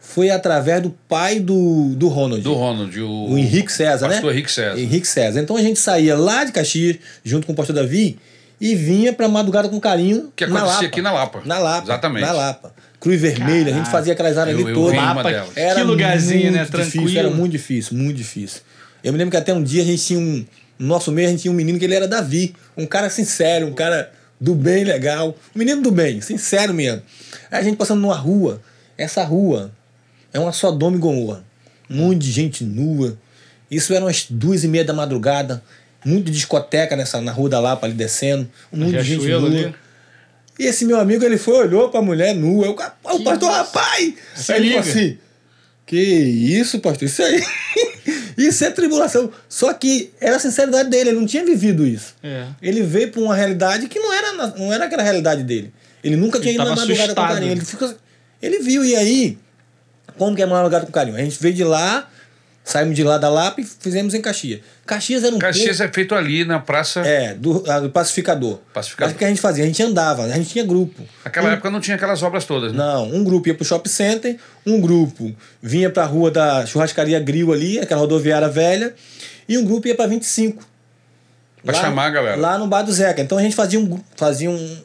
foi através do pai do, do Ronald. Do Ronald, o, O Henrique César, né? pastor Henrique César. Henrique César. Então a gente saía lá de Caxias, junto com o pastor Davi, e vinha pra madrugada com carinho Que na acontecia Lapa. aqui na Lapa. Na Lapa. Exatamente. Na Lapa. Cruz Vermelha, a gente Caraca. fazia aquelas áreas Eu- ali eu todas. vi uma Lapa, delas. que lugarzinho, né? Tranquilo. Difícil, era muito difícil, muito difícil. Eu me lembro que até um dia a gente tinha um. No nosso meio a gente tinha um menino que ele era Davi. Um cara sincero, um cara do bem legal. Um menino do bem, sincero mesmo. Aí a gente passando numa rua. Essa rua é uma Sodoma e Gomorra. Um monte de gente nua. Isso eram as duas e meia da madrugada. Muito discoteca nessa, na Rua da Lapa ali descendo. Um monte de gente nua. ali. E esse meu amigo, ele foi, olhou pra mulher nua. Eu, o pastor, rapaz! Se Aí ele falou liga. assim: Que isso, pastor? Isso aí. isso é tribulação. Só que era a sinceridade dele, ele não tinha vivido isso. É. Ele veio para uma realidade que não era, não era aquela realidade dele. Ele nunca tinha ido na madrugada com assustado. carinho. Ele, ficou, ele viu, e aí, como que é madrugada com carinho? A gente veio de lá, saímos de lá da Lapa e fizemos em Caxias. Caxias era um Caxias pouco- é feito ali na praça. É, do, do pacificador. Pacificador. Mas o que a gente fazia? A gente andava, a gente tinha grupo. Naquela Um- época não tinha aquelas obras todas, né? Não, um grupo ia pro shopping center, um grupo vinha pra rua da churrascaria Grill ali, aquela rodoviária velha, e um grupo ia pra 25. Pra chamar a galera. Lá no bar do Zeca. Então a gente fazia um, fazia um,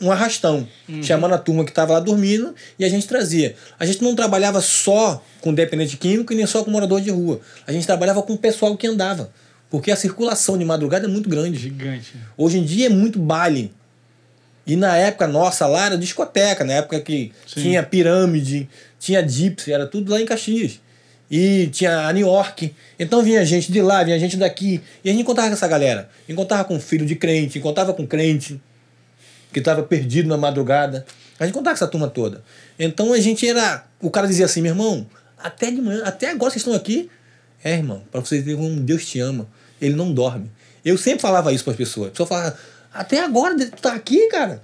um arrastão, chamando a turma que estava lá dormindo e a gente trazia. A gente não trabalhava só com dependente químico e nem só com morador de rua. A gente trabalhava com o pessoal que andava. Porque a circulação de madrugada é muito grande. Gigante. Hoje em dia é muito baile. E na época nossa lá era discoteca, na época que Sim. tinha pirâmide, tinha gypsy, era tudo lá em Caxias. E tinha a New York. Então vinha gente de lá, vinha gente daqui. E a gente encontrava com essa galera. Encontrava com filho de crente, encontrava com crente que estava perdido na madrugada. A gente encontrava com essa turma toda. Então a gente era. O cara dizia assim, meu irmão, até de manhã, até agora vocês estão aqui. É, irmão, para vocês verem como Deus te ama. Ele não dorme. Eu sempre falava isso para as pessoas. A pessoa falava, até agora tu tá aqui, cara.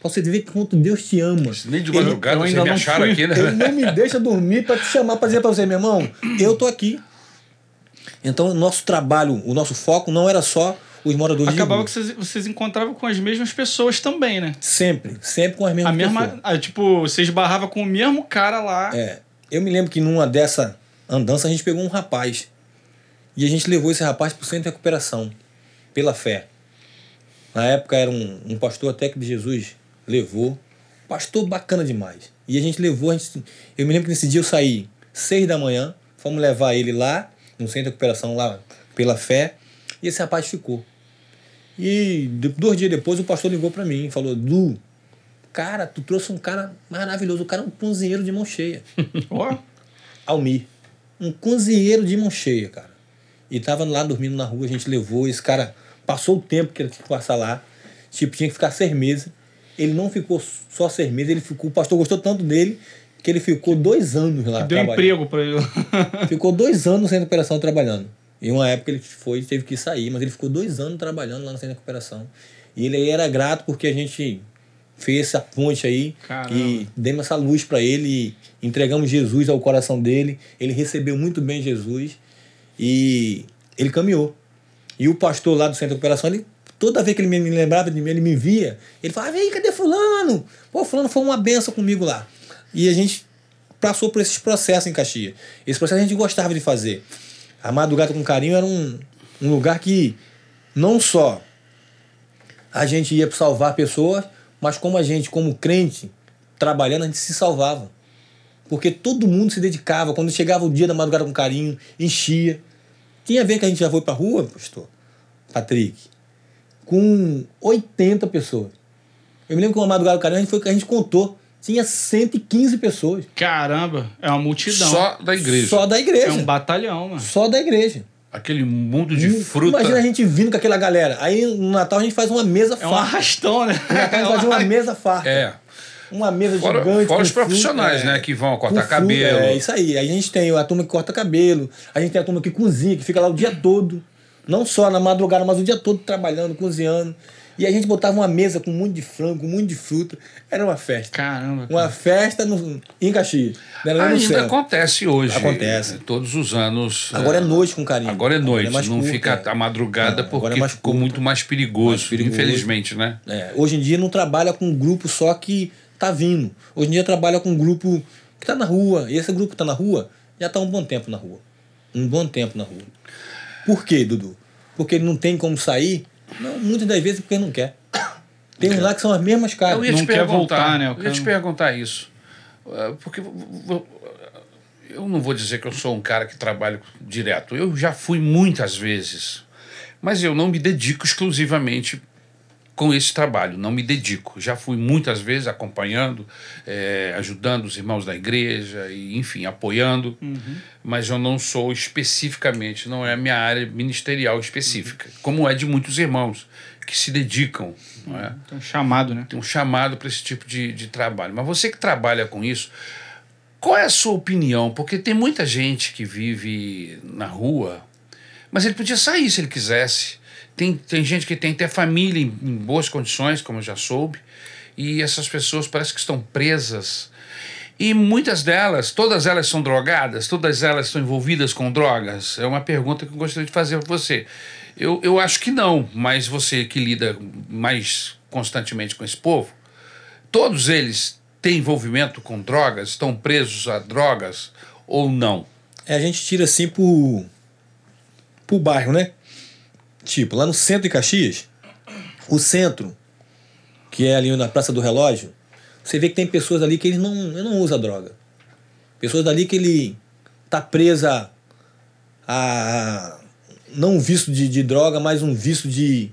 Pra você ver quanto Deus te ama. Nem de madrugada ainda me não acharam aqui, né? ele não me deixa dormir para te chamar para dizer para você, meu irmão, eu tô aqui. Então, o nosso trabalho, o nosso foco não era só os moradores Acabava de que rua. vocês, vocês encontravam com as mesmas pessoas também, né? Sempre, sempre com as mesmas A mesma. pessoas. ah, tipo, você esbarrava com o mesmo cara lá. É, eu me lembro que numa dessa andança a gente pegou um rapaz e a gente levou esse rapaz para o centro de recuperação, pela fé. Na época era um, um pastor até que de Jesus levou, pastor bacana demais. E a gente levou, a gente, eu me lembro que nesse dia eu saí seis da manhã, fomos levar ele lá, no centro de recuperação lá pela fé, e esse rapaz ficou. E dois dias depois o pastor ligou para mim e falou: Du, cara, tu trouxe um cara maravilhoso, o cara é um cozinheiro de mão cheia. Ó, Almir. Um cozinheiro de mão cheia, cara. E tava lá dormindo na rua, a gente levou, esse cara passou o tempo que ele tinha que passar lá. Tipo, tinha que ficar seis meses. Ele não ficou só seis meses, ele ficou. O pastor gostou tanto dele que ele ficou dois anos lá. deu emprego pra ele. Ficou dois anos de recuperação trabalhando. Em uma época ele foi teve que sair, mas ele ficou dois anos trabalhando lá no centro de recuperação. E ele era grato porque a gente fez essa ponte aí Caramba. e demos essa luz para ele e entregamos Jesus ao coração dele. Ele recebeu muito bem Jesus e ele caminhou. E o pastor lá do centro de recuperação, ele, toda vez que ele me lembrava de mim, ele me via, ele falava: Ei, cadê Fulano? Pô, Fulano foi uma benção comigo lá. E a gente passou por esses processos em Caxias. Esse processo a gente gostava de fazer. A Madrugada com Carinho era um, um lugar que não só a gente ia salvar pessoas, mas como a gente, como crente, trabalhando, a gente se salvava. Porque todo mundo se dedicava. Quando chegava o dia da Madrugada com Carinho, enchia. Tinha vez que a gente já foi pra rua, pastor, Patrick, com 80 pessoas. Eu me lembro que uma Madrugada com Carinho a foi, a gente contou. Tinha 115 pessoas. Caramba, é uma multidão. Só da igreja. Só da igreja. É um batalhão, mano. Só da igreja. Aquele mundo de fruta. Imagina a gente vindo com aquela galera. Aí no Natal a gente faz uma mesa É um farta. arrastão, né? No Natal a gente faz uma mesa farta. É. Uma mesa Fora, gigante. fora os profissionais, fruta, né? Que vão com cortar fruta, cabelo. É isso aí. Aí a gente tem a turma que corta cabelo, a gente tem a turma que cozinha, que fica lá o dia todo. Não só na madrugada, mas o dia todo trabalhando, cozinhando. E a gente botava uma mesa com um monte de frango, com um monte de fruta. Era uma festa. Caramba. Uma festa no, em Caxias. Ainda acontece hoje. Acontece. Todos os anos. Agora é noite com carinho. Agora é noite, mais não curta, fica é. a madrugada Não, agora porque é ficou muito mais perigoso, Mais perigoso. infelizmente, né? É, hoje em dia não trabalha com um grupo só que tá vindo. Hoje em dia trabalha com um grupo que tá na rua. E esse grupo que tá na rua já tá um bom tempo na rua. Um bom tempo na rua. Por quê, Dudu? Porque ele não tem como sair? Não, muitas das vezes porque ele não quer. Tem uns lá que são as mesmas caras. Eu ia não te quer perguntar, voltar, né, o Eu ia te não- perguntar isso. Ah, Porque eu não vou dizer que eu sou um cara que trabalho direto. Eu já fui muitas vezes. Mas eu não me dedico exclusivamente com esse trabalho, não me dedico. Já fui muitas vezes acompanhando, eh, ajudando os irmãos da igreja, e, enfim, apoiando, mas eu não sou especificamente, não é a minha área ministerial específica, como é de muitos irmãos que se dedicam, não é? Tem um chamado, né? tem um chamado para esse tipo de, de trabalho. Mas você que trabalha com isso, Qual é a sua opinião? Porque tem muita gente que vive na rua, mas ele podia sair se ele quisesse. Tem, tem gente que tem até família em, em boas condições, como eu já soube, e essas pessoas parece que estão presas. E muitas delas, todas elas são drogadas, todas elas estão envolvidas com drogas? É uma pergunta que eu gostaria de fazer para você. Eu, eu acho que não, mas você que lida mais constantemente com esse povo, todos eles têm envolvimento com drogas, estão presos a drogas ou não? É, a gente tira assim por, por bairro, né? Tipo, lá no centro de Caxias, o centro, que é ali na Praça do Relógio, você vê que tem pessoas ali que eles não, ele não usa droga. Pessoas dali que ele tá presa a, não um vício de, de droga, mas um vício de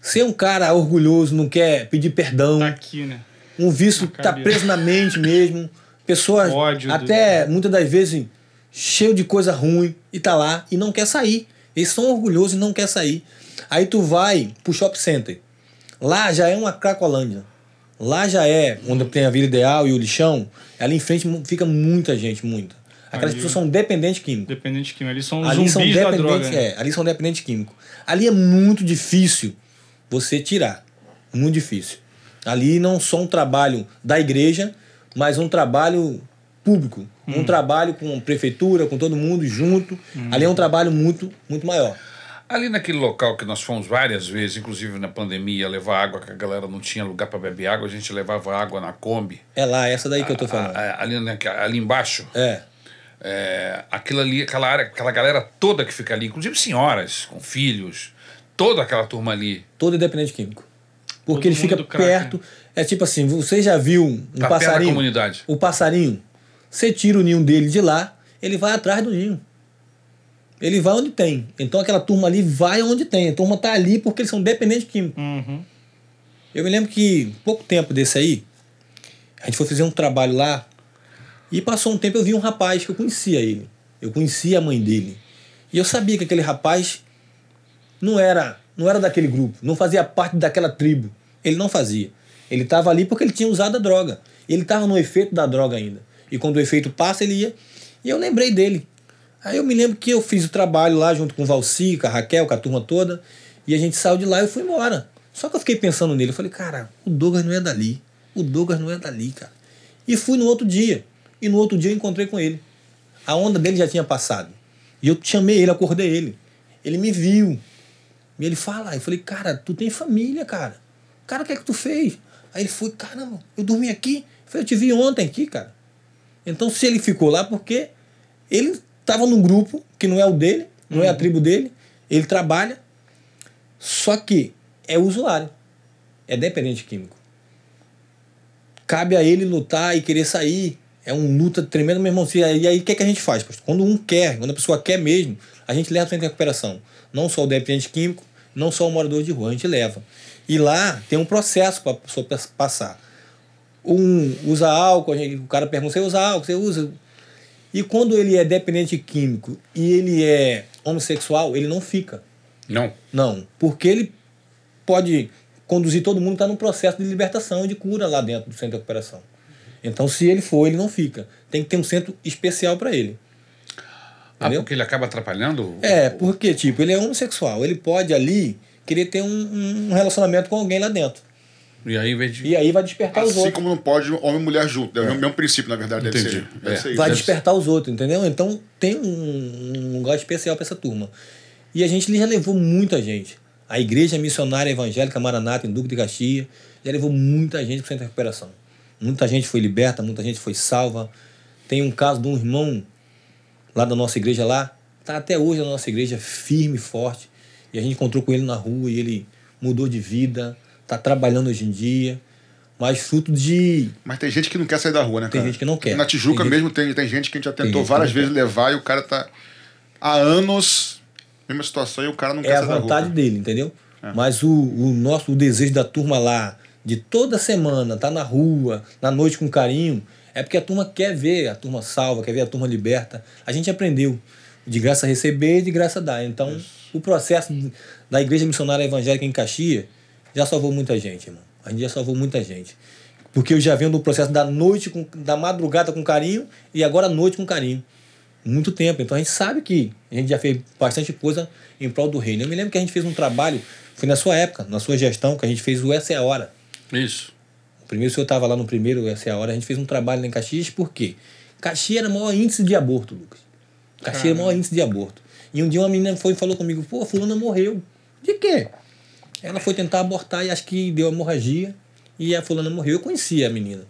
ser um cara orgulhoso, não quer pedir perdão. Tá aqui, né? Um vício que tá preso na mente mesmo. Pessoas Ódio até do- muitas das vezes cheio de coisa ruim e tá lá e não quer sair. Eles são orgulhosos e não quer sair. Aí tu vai pro shopping center. Lá já é uma cracolândia. Lá já é onde tem a Vila Ideal e o lixão. Ali em frente fica muita gente, muita. Aquelas Ali- pessoas são dependentes químicos. Dependente químico. Ali são Ali zumbis são da droga. dependentes, né? é, ali são dependentes químicos. Ali é muito difícil você tirar. Muito difícil. Ali não só um trabalho da igreja, mas um trabalho público. Hum. Um trabalho com prefeitura, com todo mundo junto. Hum. Ali é um trabalho muito, muito maior. Ali naquele local que nós fomos várias vezes, inclusive na pandemia, levar água, que a galera não tinha lugar para beber água, a gente levava água na Kombi. É lá, essa daí que eu tô falando. A- a- ali, ali embaixo, É. é, aquilo ali, aquela área, aquela galera toda que fica ali, inclusive senhoras com filhos, toda aquela turma ali. Todo dependente químico. Porque Todo ele fica perto. É tipo assim, você já viu um Tá perto da passarinho? comunidade. O passarinho, você tira o ninho dele de lá, ele vai atrás do ninho. Ele vai onde tem. Então aquela turma ali vai onde tem. A turma tá ali porque eles são dependentes químicos. Uhum. Eu me lembro que pouco tempo desse aí, a gente foi fazer um trabalho lá e passou um tempo eu vi um rapaz que eu conhecia ele. Eu conhecia a mãe dele. E eu sabia que aquele rapaz não era, não era daquele grupo, não fazia parte daquela tribo. Ele não fazia. Ele estava ali porque ele tinha usado a droga. Ele estava no efeito da droga ainda. E quando o efeito passa, ele ia. E eu lembrei dele. Aí eu me lembro que eu fiz o trabalho lá junto com o Valci, com a Raquel, com a turma toda. E a gente saiu de lá e eu fui embora. Só que eu fiquei pensando nele. Eu falei, cara, o Douglas não é dali. O Douglas não é dali, cara. E fui no outro dia. E no outro dia eu encontrei com ele. A onda dele já tinha passado. E eu chamei ele, acordei ele. Ele me viu. E ele fala, eu falei, cara, tu tem família, cara. Cara, o que é que tu fez? Aí ele foi, caramba, eu dormi aqui. Eu falei, eu te vi ontem aqui, cara. Então, se ele ficou lá, porque ele estava num grupo que não é o dele, não é a tribo dele, ele trabalha, só que é usuário, é dependente químico. Cabe a ele lutar e querer sair. É um luta tremendo, meu irmão. E aí, o que, é que a gente faz? pastor? Quando um quer, quando a pessoa quer mesmo, a gente leva para de recuperação. Não só o dependente químico, não só o morador de rua, a gente leva. E lá tem um processo para a pessoa pas- passar. Um usa álcool, gente- o cara pergunta: você usa álcool? Você usa? E quando ele é dependente químico e ele é homossexual, ele não fica. Não. Não, porque ele pode conduzir todo mundo está num processo de libertação e de cura lá dentro do centro de recuperação. Então, se ele for, ele não fica. Tem que ter um centro especial para ele. Ah, Entendeu? porque ele acaba atrapalhando? É, porque, tipo, ele é homossexual. Ele pode ali querer ter um, um relacionamento com alguém lá dentro. E aí, em vez de. E aí vai despertar os Assim outros. como não pode homem e mulher junto. É o mesmo princípio, na verdade, deve Entendi. ser. Deve É. ser isso. vai deve despertar os outros, entendeu? Então tem um, um lugar especial para essa turma. E a gente já levou muita gente. A Igreja Missionária Evangélica Maranata, em Duque de Caxias, já levou muita gente para o centro de recuperação. Muita gente foi liberta, muita gente foi salva. Tem um caso de um irmão lá da nossa igreja lá, tá até hoje na nossa igreja firme, forte. E a gente encontrou com ele na rua e ele mudou de vida, tá trabalhando hoje em dia, mas fruto de Mas tem gente que não quer sair da rua, né, Tem cara? gente que não quer. Na Tijuca Tem mesmo tem, tem gente que a gente já Tem tentou gente várias vezes levar e o cara tá há anos, mesma situação, e o cara não é quer a sair da rua. vontade cara. dele, entendeu? Mas o, o nosso o desejo da turma lá, de toda semana, tá na rua, na noite com carinho, é porque a turma quer ver a turma salva, quer ver a turma liberta. A gente aprendeu de graça receber e de graça dar. Então, o processo da Igreja Missionária Evangélica em Caxias já salvou muita gente, irmão. A gente já salvou muita gente. Porque eu já venho do processo da noite, com, da madrugada com carinho e agora à noite com carinho. Muito tempo. Então a gente sabe que a gente já fez bastante coisa em prol do reino. Eu me lembro que a gente fez um trabalho, foi na sua época, na sua gestão, que a gente fez o Essa é a Hora. Isso. O primeiro o senhor estava lá no primeiro Essa é a Hora, a gente fez um trabalho lá em Caxias, por quê? Caxias era o maior índice de aborto, Lucas. Caxias era o maior índice de aborto. E um dia uma menina foi e falou comigo, pô, fulana morreu. De quê? Ela foi tentar abortar e acho que deu hemorragia e a fulana morreu. Eu conhecia a menina.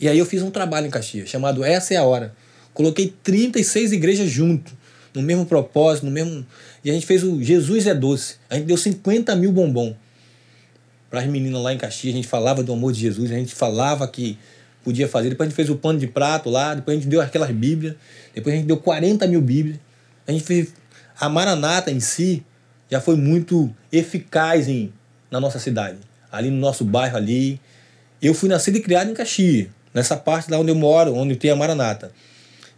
E aí eu fiz um trabalho em Caxias, chamado Essa é a Hora. Coloquei 36 igrejas junto, no mesmo propósito, no mesmo. E a gente fez o Jesus é Doce. A gente deu 50 mil bombom para as meninas lá em Caxias. A gente falava do amor de Jesus, a gente falava que podia fazer. Depois a gente fez o pano de prato lá, depois a gente deu aquelas Bíblias, depois a gente deu 40 mil Bíblias. A gente fez. A Maranata em si já foi muito eficaz em, na nossa cidade, ali no nosso bairro ali. Eu fui nascido e criado em Caxias, nessa parte lá onde eu moro, onde tem a Maranata.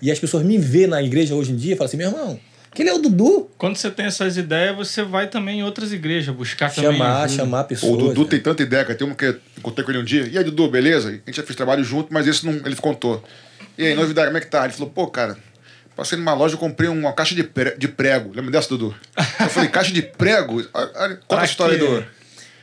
E as pessoas me vê na igreja hoje em dia e falam assim, meu irmão, aquele é o Dudu. Quando você tem essas ideias, você vai também em outras igrejas, buscar também. Chamar, chamar pessoas. O Dudu né? tem tanta ideia, cara. Tem uma que eu encontrei com ele um dia. E aí, Dudu, beleza? A gente já fez trabalho junto, mas esse não, ele contou. E aí, novidade, como é que tá? Ele falou, pô, cara, passei numa loja e comprei uma caixa de, pre- de prego. Lembra dessa, Dudu? Eu falei, caixa de prego? Ah, ah, Conta a história, quê? Dudu.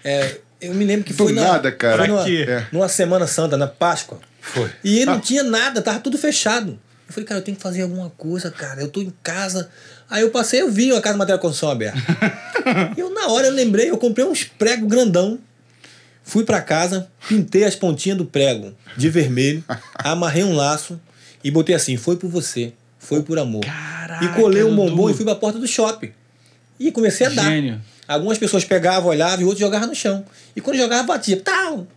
É, eu me lembro que Do foi na, nada, cara. Foi numa? É. numa Semana Santa, na Páscoa. Foi. E não tinha nada, tava tudo fechado. Eu falei, cara, eu tenho que fazer alguma coisa, cara. Eu tô em casa. Aí eu passei, eu vi a casa de material de construção aberta. E eu, na hora, eu lembrei, eu comprei uns pregos grandão. Fui pra casa, pintei as pontinhas do prego de vermelho, amarrei um laço e botei assim: foi por você, foi por amor. Caraca, e colei um Dudu. bombom e fui pra porta do shopping. E comecei a dar. Gênio. Algumas pessoas pegavam, olhavam e outros jogavam no chão. E quando jogava, batia. Tal!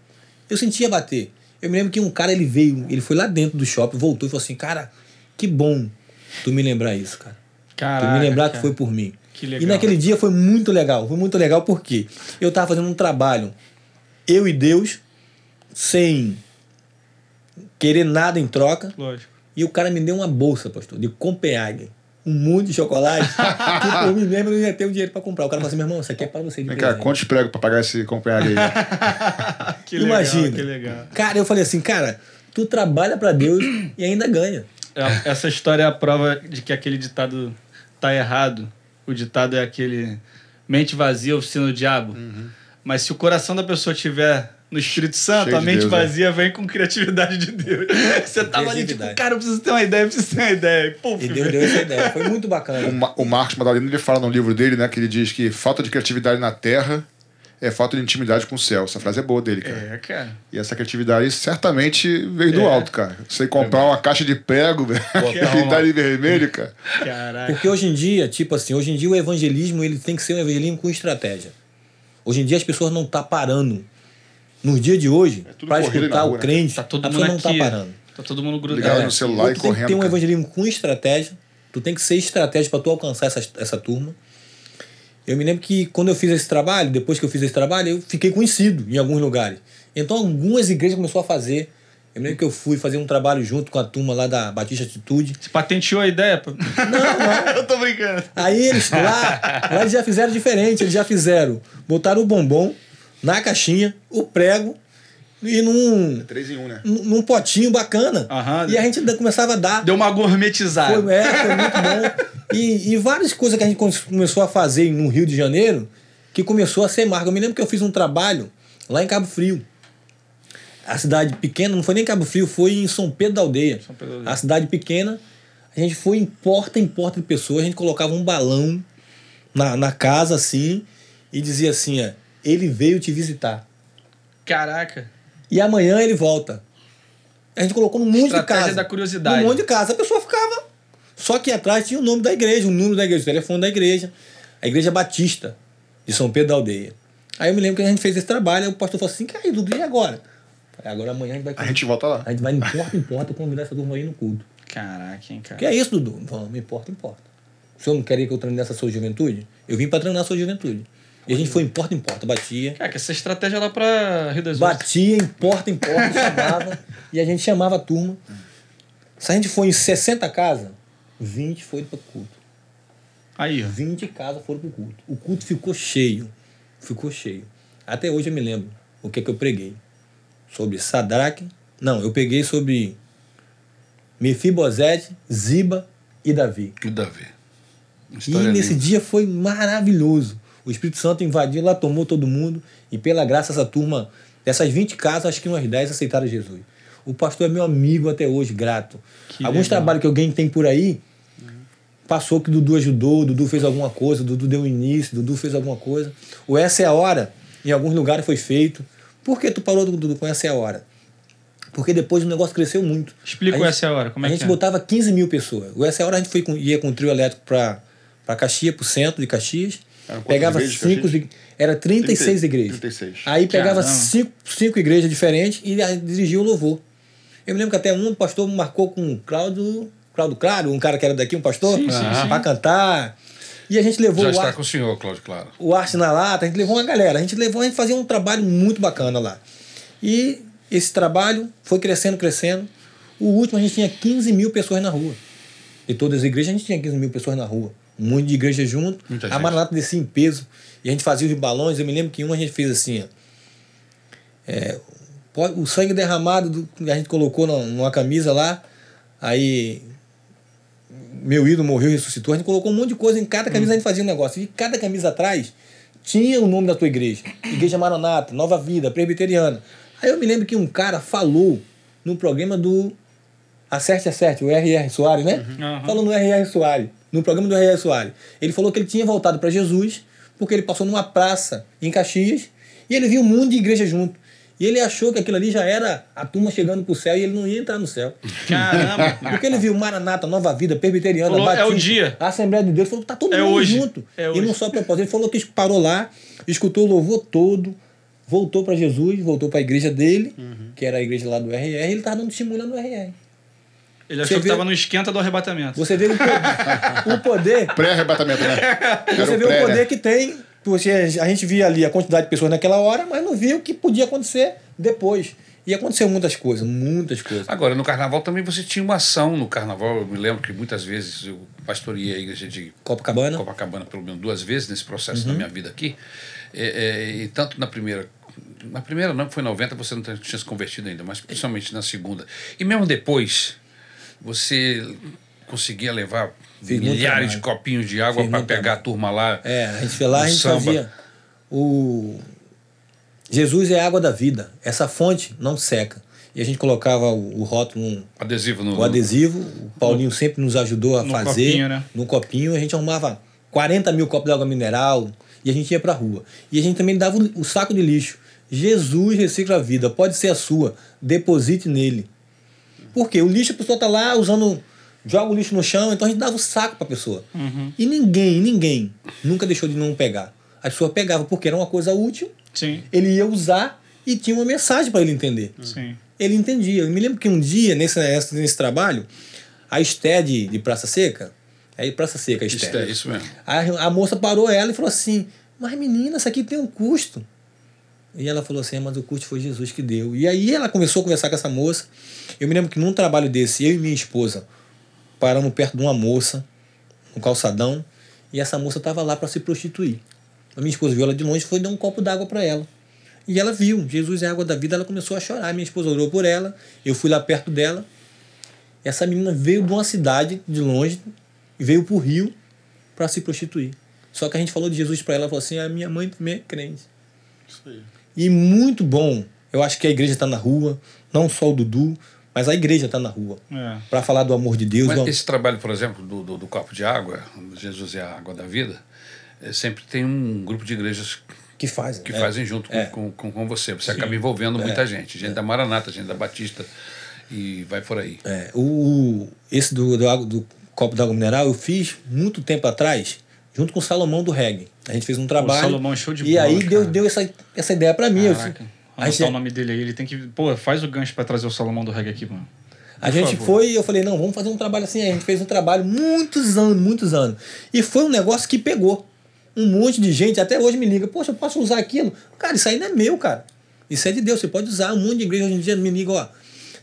Eu sentia bater. Eu me lembro que um cara, ele veio, ele foi lá dentro do shopping, voltou e falou assim, cara, que bom tu me lembrar isso, cara. Caraca, tu me lembrar que cara. foi por mim. Que legal. E naquele dia foi muito legal. Foi muito legal porque eu tava fazendo um trabalho, eu e Deus, sem querer nada em troca. Lógico. E o cara me deu uma bolsa, pastor, de Copenhague. Um monte de chocolate. que por mim mesmo eu não ia ter o dinheiro pra comprar. O cara falou assim: meu irmão, isso aqui é pra você de Vem cá, presente." quantos pregos pra pagar esse companheiro aí? Que Imagina. legal, que legal. Cara, eu falei assim, cara, tu trabalha pra Deus e ainda ganha. É, Essa história é a prova de que aquele ditado tá errado. O ditado é aquele mente vazia, oficina do diabo. Mas se o coração da pessoa tiver no Espírito Santo, Cheio a de mente Deus, é. vazia vem com criatividade de Deus. Você tava ali tipo, cara, eu preciso ter uma ideia, eu preciso ter uma ideia. E, puf, E Deus velho. deu essa ideia. Foi muito O, bacana. Ma- o Marcos Madalena ele fala no livro dele, né, que ele diz que falta de criatividade na terra é falta de intimidade com o céu. Essa frase é boa dele, cara. É, cara. E essa criatividade certamente veio do É. alto, cara. Você comprar uma caixa de prego, velho, pintar de vermelho, cara. Caraca. Porque hoje em dia, tipo assim, hoje em dia o evangelismo ele tem que ser um evangelismo com estratégia. Hoje em dia as pessoas não estão parando. Nos dias de hoje, tudo para escutar o né? crente, Tá todo a mundo pessoa não está aqui. parando. Tá todo mundo grudado. Ligado no celular e tem que correndo. ter um cara. evangelismo com estratégia. Tu tem que ser estratégia para tu alcançar essa, essa turma. Eu me lembro que quando eu fiz esse trabalho, depois que eu fiz esse trabalho, eu fiquei conhecido em alguns lugares. Então algumas igrejas começaram a fazer. Eu me lembro que eu fui fazer um trabalho junto com a turma lá da Batista Atitude. Você patenteou a ideia? pô? Não, não. eu tô brincando. Aí eles lá, lá eles já fizeram diferente, eles já fizeram. Botaram o bombom na caixinha, o prego e num, em um, né? num potinho bacana. Aham. e a gente começava a dar. Deu uma gourmetizada. Foi, é, foi muito bom. E, e várias coisas que a gente come- começou a fazer no Rio de Janeiro que começou a ser marca. Eu me lembro que eu fiz um trabalho lá em Cabo Frio. A cidade pequena, não foi nem em Cabo Frio, foi em São Pedro da Aldeia. São Pedro da Aldeia. A cidade pequena, a gente foi em porta em porta de pessoas, a gente colocava um balão na, na casa assim e dizia assim: ó, ele veio te visitar. Caraca. E amanhã ele volta. A gente colocou num monte de Estratégia casa. da curiosidade. Num monte de casa. A pessoa ficava. Só que atrás tinha o nome da igreja, o número da igreja, o telefone da igreja. A igreja Batista, de São Pedro da Aldeia. Aí eu me lembro que a gente fez esse trabalho, aí o pastor falou assim: Cara, Dudu, e agora? Falei, agora amanhã a gente vai. A gente volta lá. a gente vai de porta em porta convidar essa turma aí no culto. Caraca, hein, cara. Que é isso, Dudu? Vamos, me porta em porta. O senhor não queria que eu treinasse a sua juventude? Eu vim para treinar a sua juventude. E a gente foi em porta em porta, batia. Cara, que essa estratégia lá pra Rio das Ostras. Batia em porta em porta, chamava. e a gente chamava a turma. Se a gente foi em 60 casas, 20 foi para o culto. Aí, ó. 20 casas foram para o culto. O culto ficou cheio. Ficou cheio. Até hoje eu me lembro o que, que eu preguei. sobre Sadraque. Não, eu peguei sobre Mefibosete, Ziba e Davi. E Davi. Uma E história nesse linda. dia foi maravilhoso. O Espírito Santo invadiu lá, tomou todo mundo. E pela graça, essa turma, dessas 20 casas, acho que umas 10 aceitaram Jesus. O pastor é meu amigo até hoje, grato. Que Alguns legal. trabalhos que alguém tem por aí, passou que Dudu ajudou, Dudu fez alguma coisa, Dudu deu início, Dudu fez alguma coisa. O Essa é a Hora, em alguns lugares foi feito. Por que tu parou, Dudu, com Essa é a Hora? Porque depois o negócio cresceu muito. Explica A o Essa é a Hora, como é a que gente é? botava 15 mil pessoas. O Essa é a Hora a gente foi com- ia com o trio elétrico para para Caxias, para o centro de Caxias. Pegava igrejas cinco. Era 36 30, igrejas. 36. Aí pegava Caramba. cinco, cinco igrejas diferentes e dirigia o louvor. Eu me lembro que até um pastor marcou com o Cláudio, Cláudio Claro, um cara que era daqui, um pastor, Sim, para cantar. E a gente levou Já o está ar, com o senhor, Cláudio Claro. o Arte na Lata, a gente levou uma galera. A gente levou, a gente fazia um trabalho muito bacana lá. E esse trabalho foi crescendo, crescendo. O último a gente tinha 15 mil pessoas na rua. De todas as igrejas a gente tinha 15 mil pessoas na rua. Monte de igreja junto. Muita a gente. Maranata descia em peso. E a gente fazia os balões. Eu me lembro que um a gente fez assim. É, o sangue derramado do- que a gente colocou na- numa camisa lá. Aí meu ídolo morreu e ressuscitou. A gente colocou um monte de coisa em cada camisa, a gente fazia um negócio. E cada camisa atrás tinha o nome da tua igreja. Igreja Maranata, Nova Vida, Presbiteriana. Aí eu me lembro que um cara falou no programa do Acerte, Acerte, o R.R. Soares, né? Aham. Falou no R.R. Soares, no programa do R.R. Soares. Ele falou que ele tinha voltado para Jesus porque ele passou numa praça em Caxias e ele viu um mundo de igreja junto. E ele achou que aquilo ali já era a turma chegando pro céu e ele não ia entrar no céu. Caramba. Porque ele viu Maranata, Nova Vida, Presbiteriana, Falou, Batista, é o dia. a Assembleia de Deus. Falou, tá todo É mundo hoje. junto. É e hoje. não só propósito. Ele falou que parou lá, escutou o louvor todo, voltou para Jesus, voltou para a igreja dele, Uhum. que era a igreja lá do RR, e ele tava dando testemunho lá no RR. Ele achou Você que vê- tava no esquenta do arrebatamento. Você vê o poder, o poder Pré-arrebatamento, né? Era você vê pré, o poder né? que tem. Porque a gente via ali a quantidade de pessoas naquela hora, mas não via o que podia acontecer depois. E aconteceu muitas coisas, muitas coisas. Agora, no carnaval também você tinha uma ação no carnaval. Eu me lembro que muitas vezes eu pastoreei a igreja de Copacabana. Copacabana pelo menos duas vezes nesse processo Uhum. da minha vida aqui. É, é, e tanto na primeira. Na primeira não, que foi em 90, você não tinha se convertido ainda, mas principalmente na segunda. E mesmo depois, você conseguia levar Fiz milhares de copinhos de água para pegar a turma lá. É, a gente foi lá, no a gente samba. fazia o Jesus é a água da vida. Essa fonte não seca. E a gente colocava o, o rótulo, um- Adesivo no. o adesivo. O Paulinho sempre nos ajudou a No fazer. copinho, né? No copinho. A gente arrumava 40 mil copos de água mineral e a gente ia pra rua. E a gente também dava o, o saco de lixo. Jesus recicla a vida. Pode ser a sua. Deposite nele. Por quê? O lixo a pessoa tá lá usando. Joga o lixo no chão, então a gente dava o saco pra pessoa. Uhum. E ninguém, ninguém nunca deixou de não pegar. A pessoa pegava porque era uma coisa útil, Sim, ele ia usar e tinha uma mensagem para ele entender. sim. Ele entendia. Eu me lembro que um dia, nesse, nesse, nesse trabalho, a Esté de, de Praça Seca, é Praça Seca, a Esté. é, isso mesmo. A, a moça parou ela e falou assim: Mas menina, isso aqui tem um custo. E ela falou assim: Mas o custo foi Jesus que deu. E aí ela começou a conversar com essa moça. Eu me lembro que num trabalho desse, eu e minha esposa paramos perto de uma moça, no calçadão, e essa moça estava lá para se prostituir. A minha esposa viu ela de longe foi dar um copo d'água para ela. E ela viu: Jesus é a água da vida. Ela começou a chorar. Minha esposa orou por ela. Eu fui lá perto dela. Essa menina veio de uma cidade de longe veio para o Rio para se prostituir. Só que a gente falou de Jesus para ela, ela falou assim: a minha mãe também é crente. Isso aí. E muito bom. Eu acho que a igreja está na rua, não só o Dudu, mas a igreja está na rua. É. Para falar do amor de Deus. Mas do- esse trabalho, por exemplo, do, do, do copo de água, Jesus é a água da vida, é, sempre tem um grupo de igrejas que fazem. que é. fazem junto com, É. com, com, com você. Você acaba envolvendo muita gente. Gente da Maranata, gente da Batista e vai por aí. É, o, o- esse do, do, água- do copo d'água mineral eu fiz muito tempo atrás, junto com o Salomão do Reggae. A gente fez um trabalho. Salomão é show de E bola, aí Deus cara. deu essa, essa ideia para mim. Eu- Caraca. a Anotar gente, o nome dele aí, ele tem que. Pô, faz o gancho pra trazer o Salomão do reggae aqui, mano. A Por gente favor. foi e eu falei, não, vamos fazer um trabalho assim. A gente fez um trabalho muitos anos, muitos anos. E foi um negócio que pegou. Um monte de gente até hoje me liga, poxa, eu posso usar aquilo? Cara, isso aí não é meu, cara. Isso é de Deus, você pode usar. Um monte de igreja hoje em dia me liga, ó.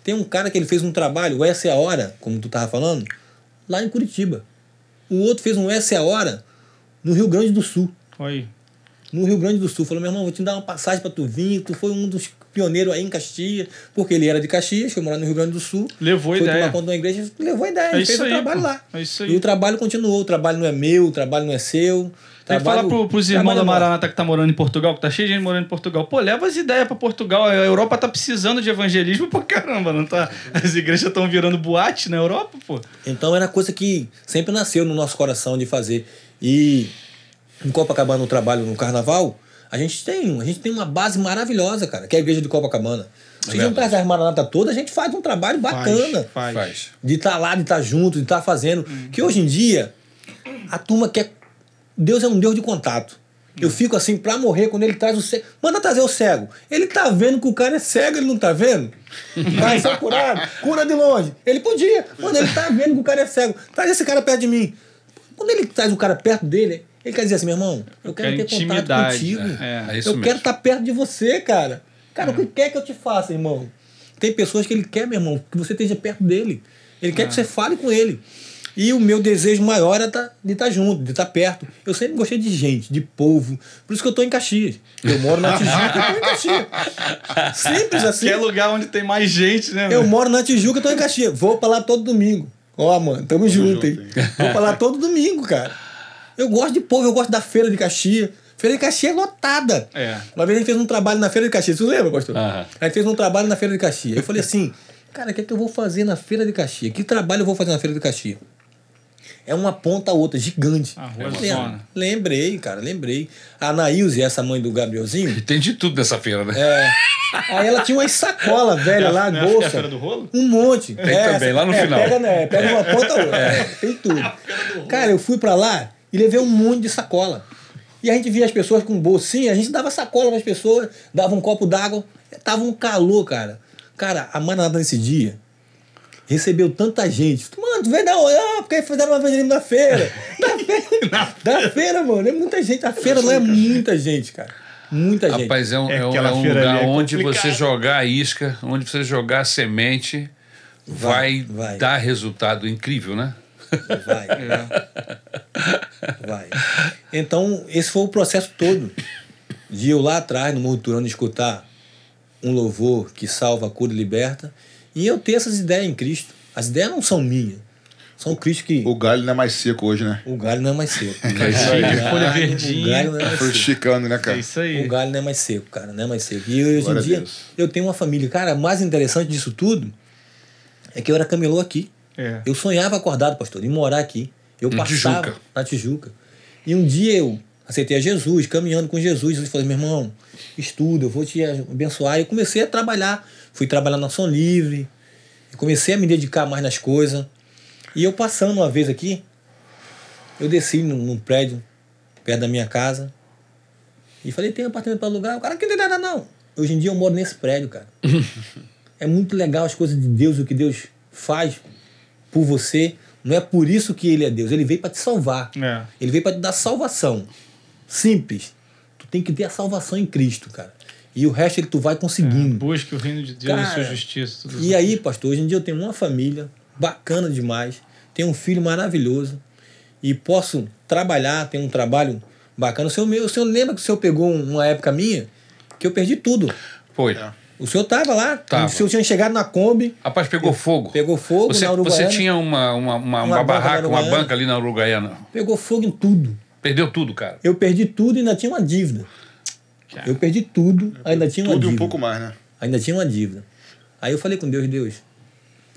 Tem um cara que ele fez um trabalho, o Essa é a Hora, como tu tava falando, lá em Curitiba. O outro fez um Essa é a Hora no Rio Grande do Sul. Aí. no Rio Grande do Sul. Falou, meu irmão, vou te dar uma passagem para tu vir. Tu foi um dos pioneiros aí em Caxias, porque ele era de Caxias, foi morar no Rio Grande do Sul. Levou a foi ideia. tomar conta de uma igreja, levou a ideia, É fez o aí, trabalho pô. lá. É isso aí. E o trabalho continuou. O trabalho não é meu, o trabalho não é seu. Tem que falar pro, pros irmãos da é nosso. Maranata que tá morando em Portugal, que tá cheio de gente morando em Portugal. Pô, leva as ideias pra Portugal. A Europa tá precisando de evangelismo pra caramba, não tá? As igrejas estão virando boate na Europa, pô. Então era coisa que sempre nasceu no nosso coração de fazer. E em Copacabana, no trabalho no carnaval, a gente tem, a gente tem uma base maravilhosa, cara, que é a igreja de Copacabana. Se a gente juntar as maranata toda, a gente faz um trabalho bacana. Faz. Faz. De estar lá, de estar junto, de estar fazendo. Que hoje em dia, a turma quer. Deus é um Deus de contato. Eu fico assim, pra morrer, quando ele traz o cego. Manda trazer o cego. Ele tá vendo que o cara é cego, ele não tá vendo? Vai ser curado. Cura de longe. Ele podia. Quando ele tá vendo que o cara é cego, traz esse cara perto de mim. Quando ele traz o cara perto dele, ele quer dizer assim, meu irmão, eu quero Quer ter contato contigo. é. É isso eu mesmo. quero estar perto de você, cara. Cara, o que quer que eu te faça, irmão? Tem pessoas que ele quer, meu irmão, que você esteja perto dele. Ele quer que você fale com ele. E o meu desejo maior é tá- de estar junto, de estar perto. Eu sempre gostei de gente, de povo. Por isso que eu estou em Caxias. Eu moro na Tijuca, eu estou em Caxias. Simples assim. Que é lugar onde tem mais gente, né? Eu meu? moro na Tijuca, eu tô em Caxias. Vou pra lá todo domingo. Ó, mano, tamo, junto, hein? Vou lá todo domingo, cara. Eu gosto de povo, eu gosto da feira de Caxias. Feira de Caxias é lotada. É. Uma vez a gente fez um trabalho na feira de Caxias. Você lembra, pastor? Aham. A gente fez um trabalho na feira de Caxias. Eu falei assim, cara, o que é que eu vou fazer na feira de Caxias? Que trabalho eu vou fazer na feira de Caxias? É uma ponta a outra, gigante. A rua Falei, zona. lembrei, cara, lembrei. A Anaílze, essa mãe do Gabrielzinho, Tem de tudo nessa feira, né? é, aí ela tinha umas sacolas velhas lá, Não é a- é a bolsa. feira do rolo? Um monte. Tem também, lá no é, final. Pega, né, pega uma ponta ou outra. É, tem tudo. Cara, eu fui pra lá e levei um monte de sacola. E a gente via as pessoas com bolsinha, a gente dava sacola pras pessoas, dava um copo d'água. Tava um calor, cara. Cara, a Maranata nesse dia recebeu tanta gente. Mano, tu veio da onde? Ah, porque fizeram uma evangelismo na feira. Da feira, da feira, mano. É muita gente. A feira lá é muita gente, cara. Muita gente. Rapaz, é um, É é um, é um lugar é onde você jogar a isca, onde você jogar a semente, vai, Vai, vai. dar resultado incrível, né? Vai. É. Vai. Então, esse foi o processo todo. De eu lá atrás, no Morro Turano, escutar um louvor que salva, cura e liberta. E eu ter essas ideias em Cristo. As ideias não são minhas. São Cristo que. O galho não é mais seco hoje, né? O galho não é mais seco. O folha galho- verdinha. O galho não é mais Foi seco. esticando, né, É cara? isso aí. O galho não é mais seco, cara, não é mais seco. E hoje Glória em dia, eu tenho uma família. Cara, o mais interessante disso tudo é que eu era camelô aqui. É. Eu sonhava acordado, pastor, em morar aqui. Eu Na passava Tijuca. na Tijuca. E um dia eu aceitei a Jesus, caminhando com Jesus. Jesus falou: meu irmão, estuda, eu vou te abençoar. E eu comecei a trabalhar. Fui trabalhar na Ação Livre. E comecei a me dedicar mais nas coisas. E eu passando uma vez aqui, eu desci num, num prédio perto da minha casa. E falei: tem apartamento para alugar? O cara, que não tem nada, não. Hoje em dia eu moro nesse prédio, cara. é muito legal as coisas de Deus, o que Deus faz por você. Não é por isso que ele é Deus. Ele veio para te salvar. É. Ele veio para te dar salvação. Simples. Tu tem que ter a salvação em Cristo, cara. E o resto ele tu vai conseguindo. Busque o reino de Deus e Cara, sua justiça. Tudo E aí, pastor, hoje em dia eu tenho uma família bacana demais, tenho um filho maravilhoso e posso trabalhar, tenho um trabalho bacana. O senhor, o senhor lembra que o senhor pegou uma época minha que eu perdi tudo. Foi. O senhor tava lá, Tava. o senhor tinha chegado na Kombi, Rapaz, pegou fogo. pegou fogo Você, na você Uruguaiana. tinha uma, uma, uma, Uma barraca, uma banca ali na Uruguaiana. pegou fogo em tudo. Perdeu tudo, cara. Eu perdi tudo e ainda tinha uma dívida. Eu perdi tudo, ainda tinha uma Tudo e dívida. um pouco mais, né? Ainda tinha uma dívida. Aí eu falei com Deus, Deus,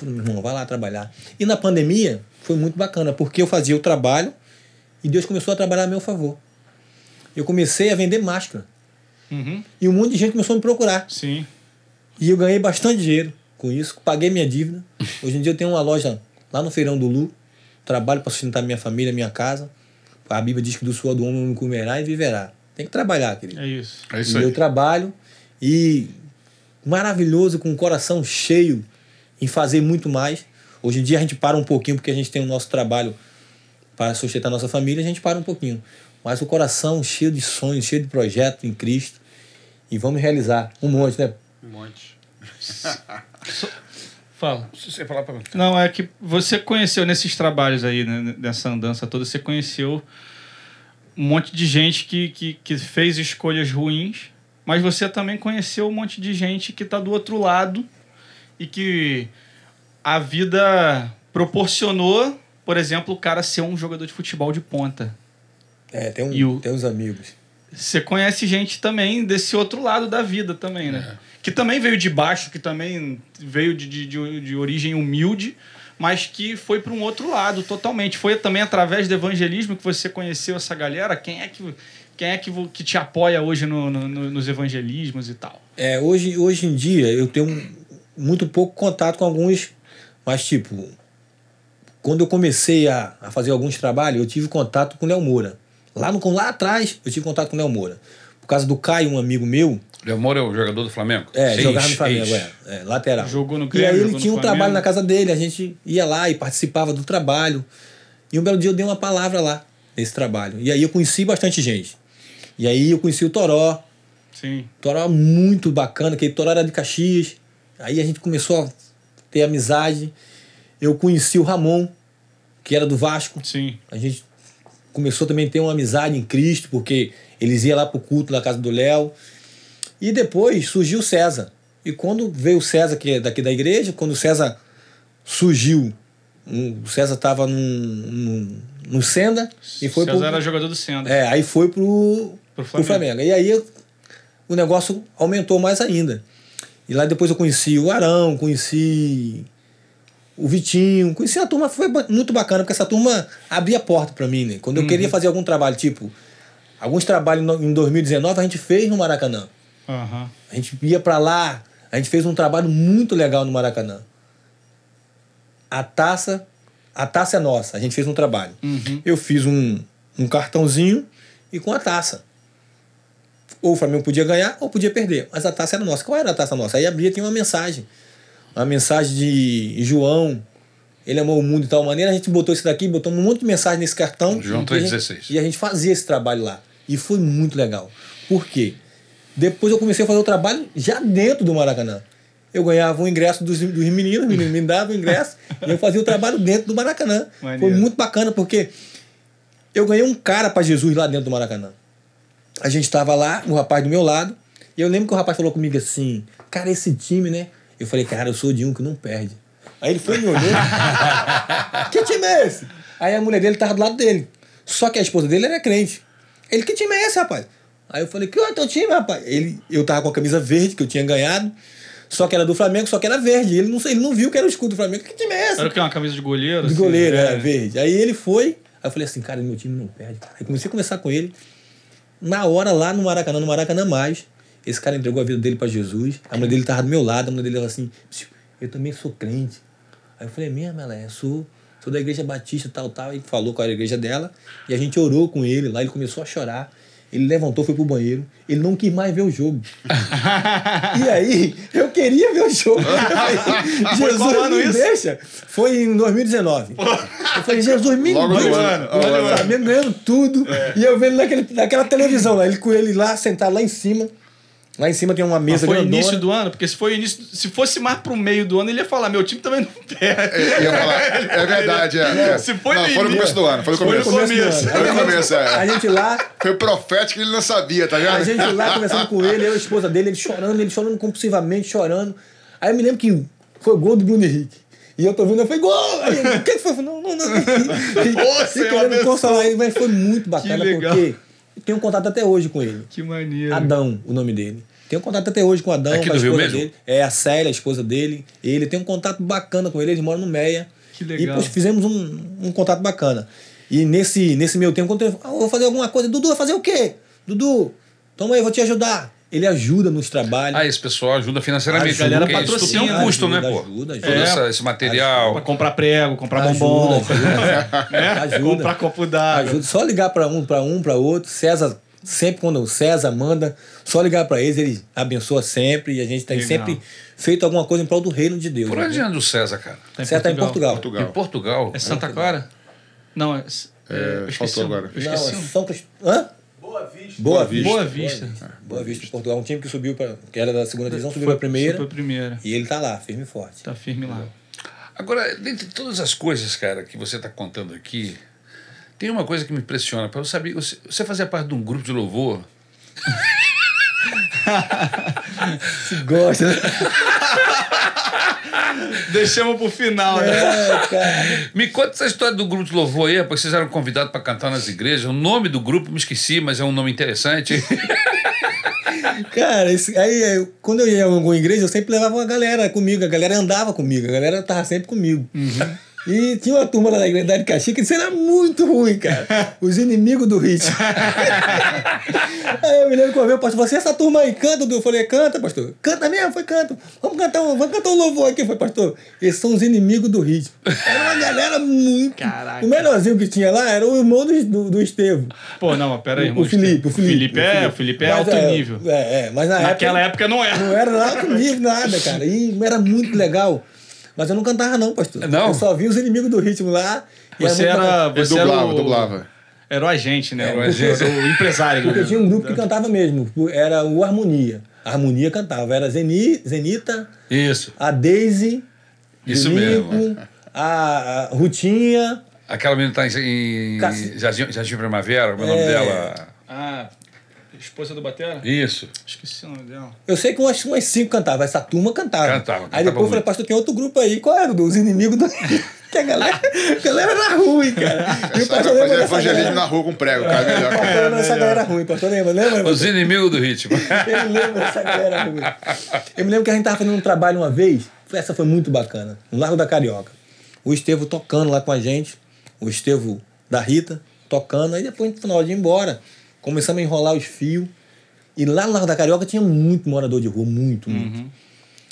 meu irmão, vai lá trabalhar. E na pandemia foi muito bacana, porque eu fazia o trabalho e Deus começou a trabalhar a meu favor. Eu comecei a vender máscara. Uhum. E um monte de gente começou a me procurar. Sim. E eu ganhei bastante dinheiro com isso, paguei minha dívida. Hoje em dia eu tenho uma loja lá no Feirão do Lu, trabalho para sustentar minha família, minha casa. A Bíblia diz que do suor do homem não comerá e viverá. Tem que trabalhar, querido. É isso. É isso e eu aí. trabalho e maravilhoso, com o coração cheio em fazer muito mais. Hoje em dia a gente para um pouquinho porque a gente tem o nosso trabalho para sustentar nossa família, a gente para um pouquinho. Mas o coração cheio de sonhos, cheio de projetos em Cristo. E vamos realizar um monte, né? Um monte. Fala. Se você falar pra mim. Não, é que você conheceu nesses trabalhos aí, né, nessa andança toda, você conheceu um monte de gente que, que, que fez escolhas ruins, mas você também conheceu um monte de gente que está do outro lado e que a vida proporcionou, por exemplo, o cara ser um jogador de futebol de ponta. É, tem, um, E o- tem uns amigos. Você conhece gente também desse outro lado da vida também, né? Que também veio de baixo, que também veio de, de, de, de origem humilde, mas que foi para um outro lado totalmente. Foi também através do evangelismo que você conheceu essa galera. Quem é que, quem é que, que te apoia hoje no- no- nos evangelismos e tal? É, hoje, hoje em dia eu tenho muito pouco contato com alguns, mas tipo, quando eu comecei a, a fazer alguns trabalhos, eu tive contato com o Léo Moura. Lá, no, lá atrás eu tive contato com o Léo Moura. Por causa do Caio, um amigo meu, Léo Moura é o jogador do Flamengo? é, Ex, jogava no Flamengo, é, é, lateral. Jogou no E Grêmio, aí ele tinha um Flamengo. trabalho na casa dele, a gente ia lá e participava do trabalho. E um belo dia eu dei uma palavra lá, nesse trabalho. E aí eu conheci bastante gente. E aí eu conheci o Toró, Sim. Toró muito bacana, que Toró era de Caxias. Aí a gente começou a ter amizade. Eu conheci o Ramon, que era do Vasco. Sim. A gente começou também a ter uma amizade em Cristo, porque eles iam lá pro culto na casa do Léo. E depois surgiu o César. E quando veio o César, que é daqui da igreja, quando o César surgiu, o César estava no Senda e foi César pro, era jogador do Senda. é, aí foi pro, Pro pro Flamengo. Flamengo. E aí o negócio aumentou mais ainda. E lá depois eu conheci o Arão, conheci o Vitinho, conheci a turma, foi muito bacana, porque essa turma abria a porta para mim, né? Quando eu queria fazer algum trabalho, tipo, alguns trabalhos em 2019 a gente fez no Maracanã. Aham. A gente ia para lá, a gente fez um trabalho muito legal no Maracanã. A taça, a taça é nossa, a gente fez um trabalho. Uhum. Eu fiz um, um cartãozinho e com a taça. Ou o Flamengo podia ganhar ou podia perder, mas a taça era nossa. Qual era a taça nossa? Aí abria tinha uma mensagem. Uma mensagem de João, ele amou o mundo de tal maneira, a gente botou isso daqui, botou um monte de mensagem nesse cartão. João e a gente- 3,16. E a gente fazia esse trabalho lá. E foi muito legal. Por quê? Depois eu comecei a fazer o trabalho já dentro do Maracanã. Eu ganhava o ingresso dos, dos meninos, os meninos me davam o ingresso, e eu fazia o trabalho dentro do Maracanã. Maneiro. Foi muito bacana, porque eu ganhei um cara para Jesus lá dentro do Maracanã. A gente estava lá, o rapaz do meu lado, e eu lembro que o rapaz falou comigo assim: Cara, esse time, né? Eu falei, cara, eu sou de um que não perde. Aí ele foi e me olhou. que time é esse? Aí a mulher dele tava do lado dele. Só que a esposa dele era crente. Ele, que time é esse, rapaz? Aí eu falei, que é teu time, rapaz? Ele, eu tava com a camisa verde, que eu tinha ganhado. Só que era do Flamengo, só que era verde. Ele não, ele não viu que era o escudo do Flamengo. Que time é esse? Era o que? Uma camisa de goleiro? De assim? goleiro, É. é, verde. Aí ele foi, aí eu falei assim, cara, meu time não perde. Cara. Aí comecei a conversar com ele. Na hora, lá no Maracanã, no Maracanã Mais, esse cara entregou a vida dele pra Jesus. A mulher dele tava do meu lado, a mulher dele falou assim, "Psiu, eu também sou crente. Aí eu falei, mesmo, ela é, sou, sou da igreja batista, tal, tal. E falou com a igreja dela. E a gente orou com ele lá, ele começou a chorar. Ele levantou, foi pro banheiro. Ele não quis mais ver o jogo. e aí, eu queria ver o jogo. Falei, Jesus, me isso? deixa. Foi em 2019. Eu falei, Jesus, me Logo deixa. o. Flamengo ganhando tudo. E eu vendo naquele, naquela televisão lá, ele com ele lá, sentado lá em cima. Lá em cima tem uma Mas mesa foi grandona. início do ano? Porque se foi início. Se fosse mais pro meio do ano, ele ia falar: meu time também não perde. Eu ia falar, é verdade, é. é. Se foi não, no foi no começo do ano, foi no Foi no começo. começo. Foi no começo, A é. gente lá, Foi profético que ele não sabia, tá vendo? a gente lá conversando com ele, eu e a esposa dele, ele chorando, ele chorando compulsivamente, chorando. Aí eu me lembro que foi gol do Bruno Henrique. E eu tô vendo, eu falei, gol! Aí, o que que foi? Não, não, não. E, e Senhor querendo consolar ele, mas foi muito bacana, porque eu tenho contato até hoje com ele. Que maneiro. Adão, o nome dele. Tenho contato até hoje com o Adão, Aqui com a esposa mesmo? dele. É a Célia, a esposa dele. Ele tem um contato bacana com ele, eles moram no Meia. Que legal. E poxa, fizemos um, um contato bacana. E nesse, nesse meu tempo, quando eu ah, vou fazer alguma coisa, Dudu, vai fazer o quê? Dudu, toma aí, vou te ajudar. Ele ajuda nos trabalhos. Ah, esse pessoal ajuda financeiramente. A galera porque isso tem um patrocina, custo, ajuda, né, pô? ajuda, ajuda. essa- esse material. Pra comprar prego, comprar Ajuda, bombom. ajuda. né? Ajuda. Comprar copo d'água. Ajuda. Só ligar para um, para um, para outro. César, sempre quando o César manda, só ligar para eles, ele abençoa sempre. E a gente tem Legal. sempre feito alguma coisa em prol do reino de Deus. Por né? onde anda o César, cara? Tá César tá em Portugal. Portugal. Em Portugal. É Santa Clara? Não, é. é esqueci faltou agora. Não, é São Crist... Hã? Boa Vista. Boa, Vista. Boa Vista. Boa Vista de Portugal. Um time que subiu para que era da segunda divisão, subiu para a primeira. Foi pra primeira. E ele tá lá, firme e forte. Tá firme lá. Agora, dentre todas as coisas, cara, que você está contando aqui, Tem uma coisa que me impressiona. Para eu saber, você, fazia parte de um grupo de louvor? Se gosta? Deixamos pro final, né? É. Me conta essa história do grupo de louvor aí, porque vocês eram convidados para cantar nas igrejas. O nome do grupo me esqueci, mas é um nome interessante. Cara, esse- aí quando eu ia em alguma igreja, eu sempre levava uma galera comigo, a galera andava comigo, a galera tava sempre comigo. E tinha uma turma lá da igreja de Caxias que isso era muito ruim, cara. Os inimigos do ritmo. aí eu me lembro que eu vi o pastor, você essa turma aí, canta? Eu falei, canta, pastor. Canta mesmo, foi canta. Vamos cantar um, vamos cantar um louvor aqui, foi, pastor. Esses são os inimigos do ritmo. Era uma galera muito. Caraca. O melhorzinho que tinha lá era o irmão do, do, do Estevão. Pô, não, mas pera aí, O, irmão. o Felipe, o Felipe. é, o Felipe é Mas alto nível. É, é, mas na Naquela época. época não era. Não era alto nível, nada, cara. E era muito legal. Mas eu não cantava, não, pastor. Não? Eu só vi os inimigos do ritmo lá. e Você era. Você dublava, era o, dublava. Era o agente, né? Era o o, agente. o empresário. Porque né? tinha um grupo que cantava mesmo. Era o Harmonia. A Harmonia cantava. Era Zeni, Zenita, Isso. a Daisy, Isso o Nico, mesmo. a, a Rutinha. Aquela menina tá em, em Cassi- Jardim, Jardim Primavera, o nome É. dela. Ah, esposa do Batera? Isso. Esqueci o nome dela. Eu sei que umas, umas cinco cantavam. Essa turma cantava. Cantava, Aí cantava depois eu falei, pastor, tem outro grupo aí. Qual era? Dos inimigos do. que a galera, a galera era ruim, cara. E o pastor lembra fazer dessa evangelismo galera. na rua com prego, cara. O Melhor. pastor lembra dessa galera ruim. Pastor lembra, lembra? Os inimigos do ritmo. Ele lembra dessa galera ruim. Eu me lembro que a gente tava fazendo um trabalho uma vez. Essa foi muito bacana. No Largo da Carioca. O Estevo tocando lá com a gente. O Estevo da Rita tocando. Aí depois, no final de ir embora, começamos a enrolar os fios. E lá no Largo da Carioca tinha muito morador de rua. Muito, muito.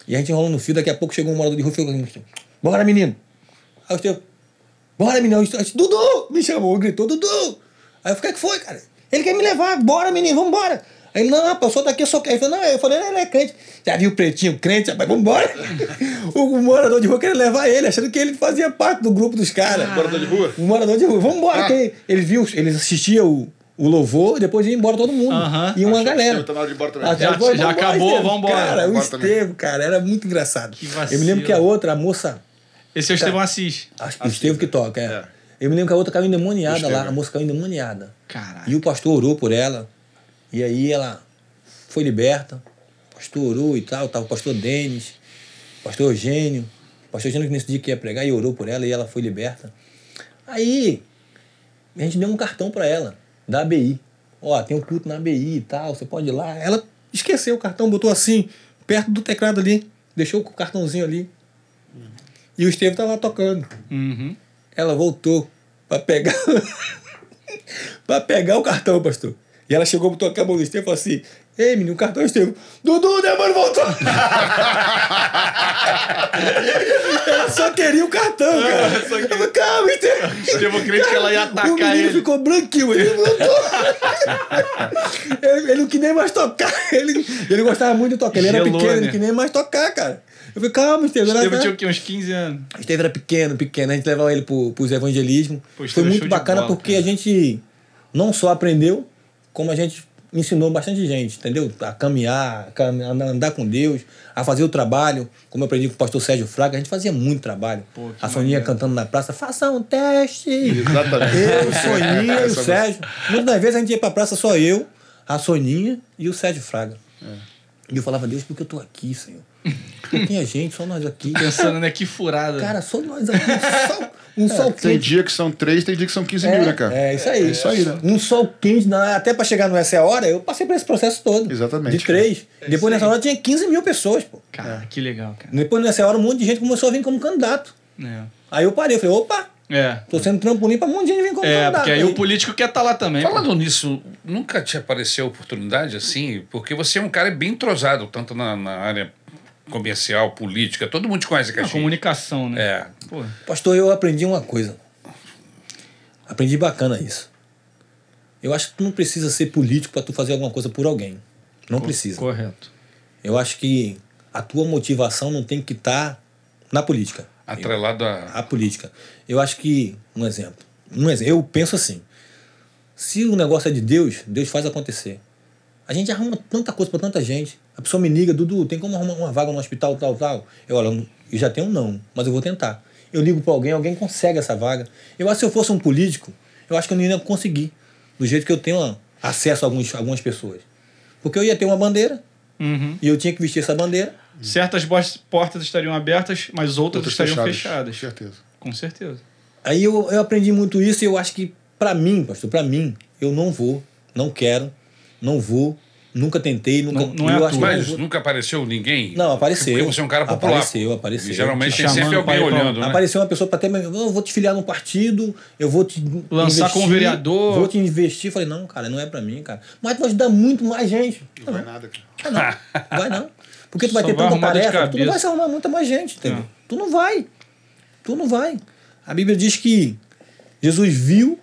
E a gente enrolando no fio. Daqui a pouco chegou um morador de rua e falou assim, Bora, menino. Aí o Estevo... Bora, menino. Aí o Estevo, Dudu! Me chamou, gritou, Dudu! Aí eu falei, o que foi, cara? Ele quer me levar. Bora, menino, vambora. Aí ele, não, rapaz, eu sou daqui, eu sou crente. Ele falou, não, eu falei, ele é crente. Já viu o pretinho crente, rapaz, vambora. o, morador de rua queria levar ele, achando que ele fazia parte do grupo dos caras. Morador de rua? O morador de rua, vambora. Ah. que ele viu, ele assistia o, o louvor e depois ia embora todo mundo. Aham. E uma galera. Estevão tá na hora de ir embora também. Já- vamos já embora, acabou, Estevam. vambora. Cara, o Vambora. Estevam, cara, era muito engraçado. Que Eu me lembro que a outra, a moça, Esse é o Estevão Assis. acho que o Estevam que toca, é. É. Eu me lembro que a outra caiu endemoniada lá, a moça caiu endemoniada. Caraca. E o pastor orou por ela. E aí ela foi liberta. O pastor orou e tal. Tava o pastor Denis, o pastor Eugênio. O pastor Eugênio que nesse dia que ia pregar e orou por ela e ela foi liberta. Aí a gente deu um cartão para ela, da ABI. Ó, tem um culto na ABI e tal, você pode ir lá. Ela esqueceu o cartão, botou assim, perto do teclado ali. Deixou o cartãozinho ali. E o Estevam tá lá tocando. Uhum. Ela voltou pra pegar pra pegar o cartão, pastor. E ela chegou, botou a mão no Estevam e falou assim: Ei, menino, o cartão é Estevam. Dudu, o demônio voltou! ela só queria o cartão, cara. Eu falei, calma, Estevam. Estevão crente que ela ia O atacar menino ele. ficou branquinho, ele voltou. ele, ele não queria nem mais tocar. Ele, ele gostava muito de tocar. Ele era pequeno, ele né? não queria nem mais tocar, cara. Eu falei, calma, Estevam. Estevão tá- tinha o quê? Uns 15 anos. Esteve era pequeno, pequeno. A gente levava ele pro, pros evangelismos. Pô, Foi Esteve show muito bacana bola, porque cara. a gente não só aprendeu, como a gente ensinou bastante gente, entendeu? A caminhar, a andar com Deus, a fazer o trabalho. Como eu aprendi com o pastor Sérgio Fraga, a gente fazia muito trabalho. Pô, a Soninha maneiro. cantando na praça, faça um teste. Exatamente. Eu, Soninha e o Essa Sérgio. Muitas das vezes a gente ia pra praça só eu, a Soninha e o Sérgio Fraga. E eu falava, Deus, por que eu tô aqui, Senhor? Não tinha gente, só nós aqui. Pensando, né? Que furada. Cara, só nós aqui, um sol, um sol Tem quente. dia que são três, tem dia que são 15 mil, né, cara? É, isso aí. É isso aí, né? Um sol quente, na- até pra chegar no Essa é a Hora, eu passei por esse processo todo. Exatamente, De três. Depois nessa hora tinha 15 mil pessoas, pô. Cara, que legal, cara. Depois nessa hora um monte de gente começou a vir como candidato. É. Aí eu parei, eu falei, opa, É. tô sendo trampolim pra um monte de gente vir como É, candidato. porque aí o político quer estar lá também. pô. Falando nisso, nunca te apareceu oportunidade assim? Porque você é um cara bem entrosado, tanto na, na área comercial, política, todo mundo te conhece, A Caxias. comunicação, né? É. Pô, Pastor, eu aprendi uma coisa. Aprendi bacana isso. Eu acho que tu não precisa ser político pra tu fazer alguma coisa por alguém. Não precisa. correto. Eu acho que a tua motivação não tem que estar na política. Atrelado a. A política. Eu acho que, um exemplo. Um exemplo. Eu penso assim. Se o negócio é de Deus, Deus faz acontecer. A gente arruma tanta coisa para tanta gente. A pessoa me liga, Dudu, tem como arrumar uma vaga no hospital, tal, tal? Eu, olha, eu já tenho um não, mas eu vou tentar. Eu ligo para alguém, alguém consegue essa vaga. Eu acho que se eu fosse um político, eu acho que eu não ia conseguir. Do jeito que eu tenho acesso a alguns, algumas pessoas. Porque eu ia ter uma bandeira Uhum. e eu tinha que vestir essa bandeira. Certas portas estariam abertas, mas outras, Outras estariam fechadas. fechadas. Certeza. Com certeza. Aí eu, eu aprendi muito isso e eu acho que, pra mim, pastor, pra mim, eu não vou, não quero, não vou, nunca tentei, nunca. Não- não é eu acho Mas não vou. nunca apareceu ninguém? Não, apareceu. Porque você é um cara popular. Apareceu, apareceu. E geralmente Te tem sempre chamando alguém olhando, né? Apareceu uma pessoa para ter, eu vou te filiar num partido, eu vou te Lançar como vereador. vou te investir. Falei, não, cara, não é para mim, cara. Mas tu vai ajudar muito mais gente. Não vai nada, cara. Ah, não, vai não. Porque tu vai Só ter vai tanta tarefa, tu não vai se arrumar muita mais gente, entendeu? É. Tu não vai. Tu não vai. A Bíblia diz que Jesus viu,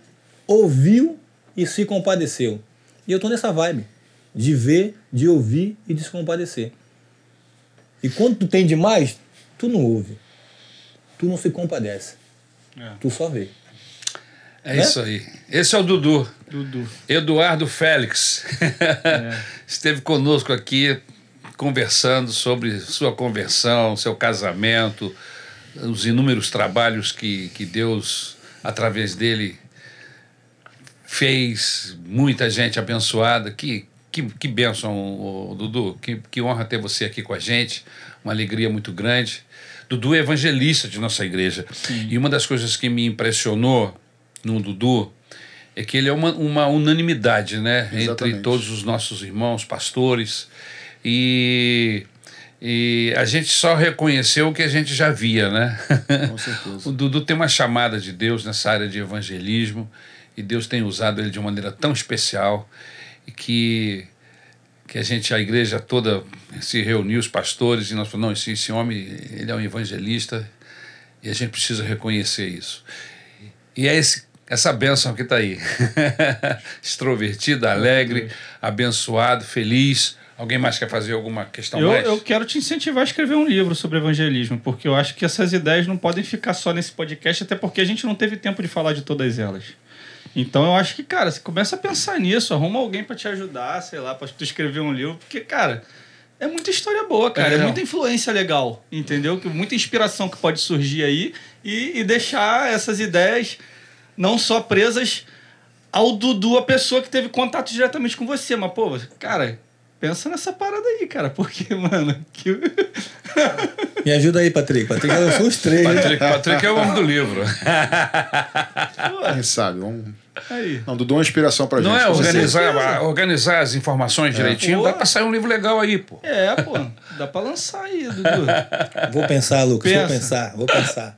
ouviu e se compadeceu. E eu tô nessa vibe de ver, de ouvir e de se compadecer. E quando tu tem demais, tu não ouve. Tu não se compadece. É. Tu só vê. É Né? isso aí. Esse é o Dudu. Dudu. Eduardo Félix. Esteve conosco aqui conversando sobre sua conversão, seu casamento, os inúmeros trabalhos que, que Deus, através dele, fez. Muita gente abençoada. Que, que, que bênção, Dudu. Que, que honra ter você aqui com a gente. Uma alegria muito grande. Dudu é evangelista de nossa igreja. E uma das coisas que me impressionou no Dudu é que ele é uma, uma unanimidade, né? Entre Exatamente. todos os nossos irmãos, pastores. E, e a gente só reconheceu o que a gente já via, né? Com certeza. o Dudu tem uma chamada de Deus nessa área de evangelismo e Deus tem usado ele de uma maneira tão especial e que que a gente, a igreja toda se reuniu, os pastores, e nós falamos, não, esse, esse homem, ele é um evangelista e a gente precisa reconhecer isso. E é esse, essa bênção que está aí. Extrovertido, alegre, abençoado, feliz. Alguém mais quer fazer alguma questão Eu, mais? eu quero te incentivar a escrever um livro sobre evangelismo, porque eu acho que essas ideias não podem ficar só nesse podcast, até porque a gente não teve tempo de falar de todas elas. Então eu acho que, cara, você começa a pensar nisso, arruma alguém pra te ajudar, sei lá, pra tu escrever um livro, porque, cara, é muita história boa, cara, é, É. muita influência legal, entendeu? Que muita inspiração que pode surgir aí e, e deixar essas ideias não só presas ao Dudu, a pessoa que teve contato diretamente com você, mas, pô, cara, pensa nessa parada aí, cara, porque, mano, que... Me ajuda aí, Patrick. Patrick lançou os três. Patrick, Patrick é o homem do livro. Quem sabe? Vamos... aí. Não, Dudu é uma inspiração pra gente. Não é organizar, organizar as informações direitinho, Pô. dá pra sair um livro legal aí, pô. É, pô, dá pra lançar aí, Dudu. Vou pensar, Lucas. Pensa. Vou pensar, vou pensar.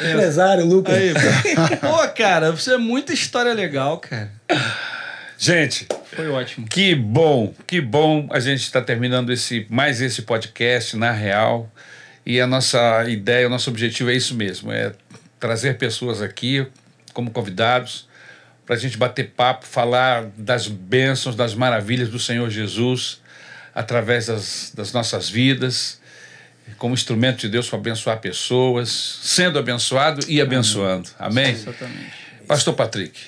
Empresário, Lucas. Aí, pô. Pô, cara, você é muita história legal, cara. Gente, Foi ótimo. que bom, que bom a gente está terminando esse, mais esse podcast na real. E a nossa ideia, o nosso objetivo é isso mesmo: é trazer pessoas aqui como convidados para a gente bater papo, falar das bênçãos, das maravilhas do Senhor Jesus através das, das nossas vidas, como instrumento de Deus para abençoar pessoas, sendo abençoado e abençoando. Amém? Exatamente. Pastor Patrick,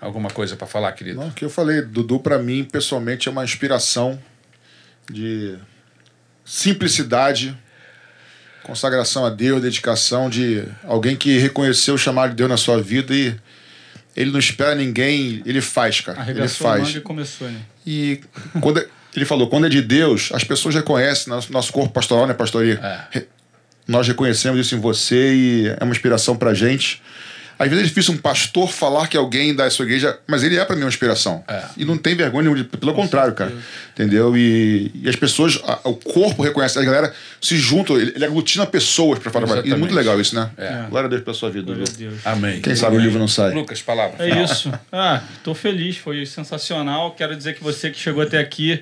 alguma coisa para falar, querido? Não, o que eu falei, Dudu, pra mim, pessoalmente, é uma inspiração de simplicidade, consagração a Deus, dedicação de alguém que reconheceu o chamado de Deus na sua vida e ele não espera ninguém, ele faz, cara. Ele Arregaçou a faz. manga e começou, né? E quando é- ele falou, quando é de Deus, as pessoas reconhecem, nosso, nosso corpo pastoral, né, pastoria? É. Nós reconhecemos isso em você e é uma inspiração pra gente. Às vezes é difícil um pastor falar que alguém da sua igreja, mas ele é pra mim uma inspiração. É. E não tem vergonha nenhuma, de- pelo contrário, cara. Entendeu? E, e as pessoas, a- o corpo reconhece, a galera se junta, ele, ele aglutina pessoas pra falar. E é Exatamente. muito legal isso, né? É. Glória a Deus pela sua vida, Glória. Deus. Amém. Quem sabe o livro não sai. Lucas, palavra. É isso. Ah, tô feliz, foi sensacional. Quero dizer que você que chegou até aqui,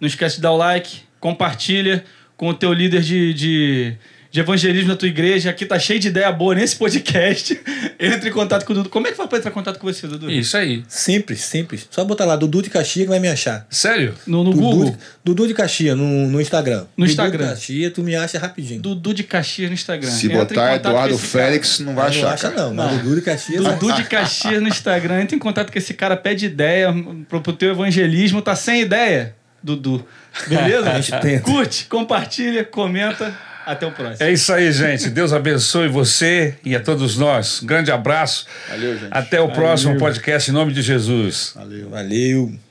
não esquece de dar o like, compartilha com o teu líder de, de, de evangelismo da tua igreja. Aqui tá cheio de ideia boa nesse podcast. Entre em contato com o Dudu. Como é que faz pra entrar em contato com você, Dudu? Isso aí. Simples, simples. Só botar lá Dudu de Caxias que vai me achar. Sério? No, no Dudu, Google. de, Dudu de Caxias no, no Instagram. No Dudu Instagram. de Caxias, tu me acha rapidinho. Dudu de Caxias no Instagram. Se Entra botar Eduardo. Félix, não vai não achar. acha cara. não, mas Não. Dudu de Caxias... Dudu de Caxias no Instagram. Entra em contato com esse cara, pede ideia pro, pro teu evangelismo. Tá sem ideia, Dudu. Beleza? A gente tenta. Curte, compartilha, comenta. Até o próximo. É isso aí, gente. Deus abençoe você e a todos nós. Um grande abraço. Valeu, gente. Até o próximo podcast em nome de Jesus. Valeu. Valeu.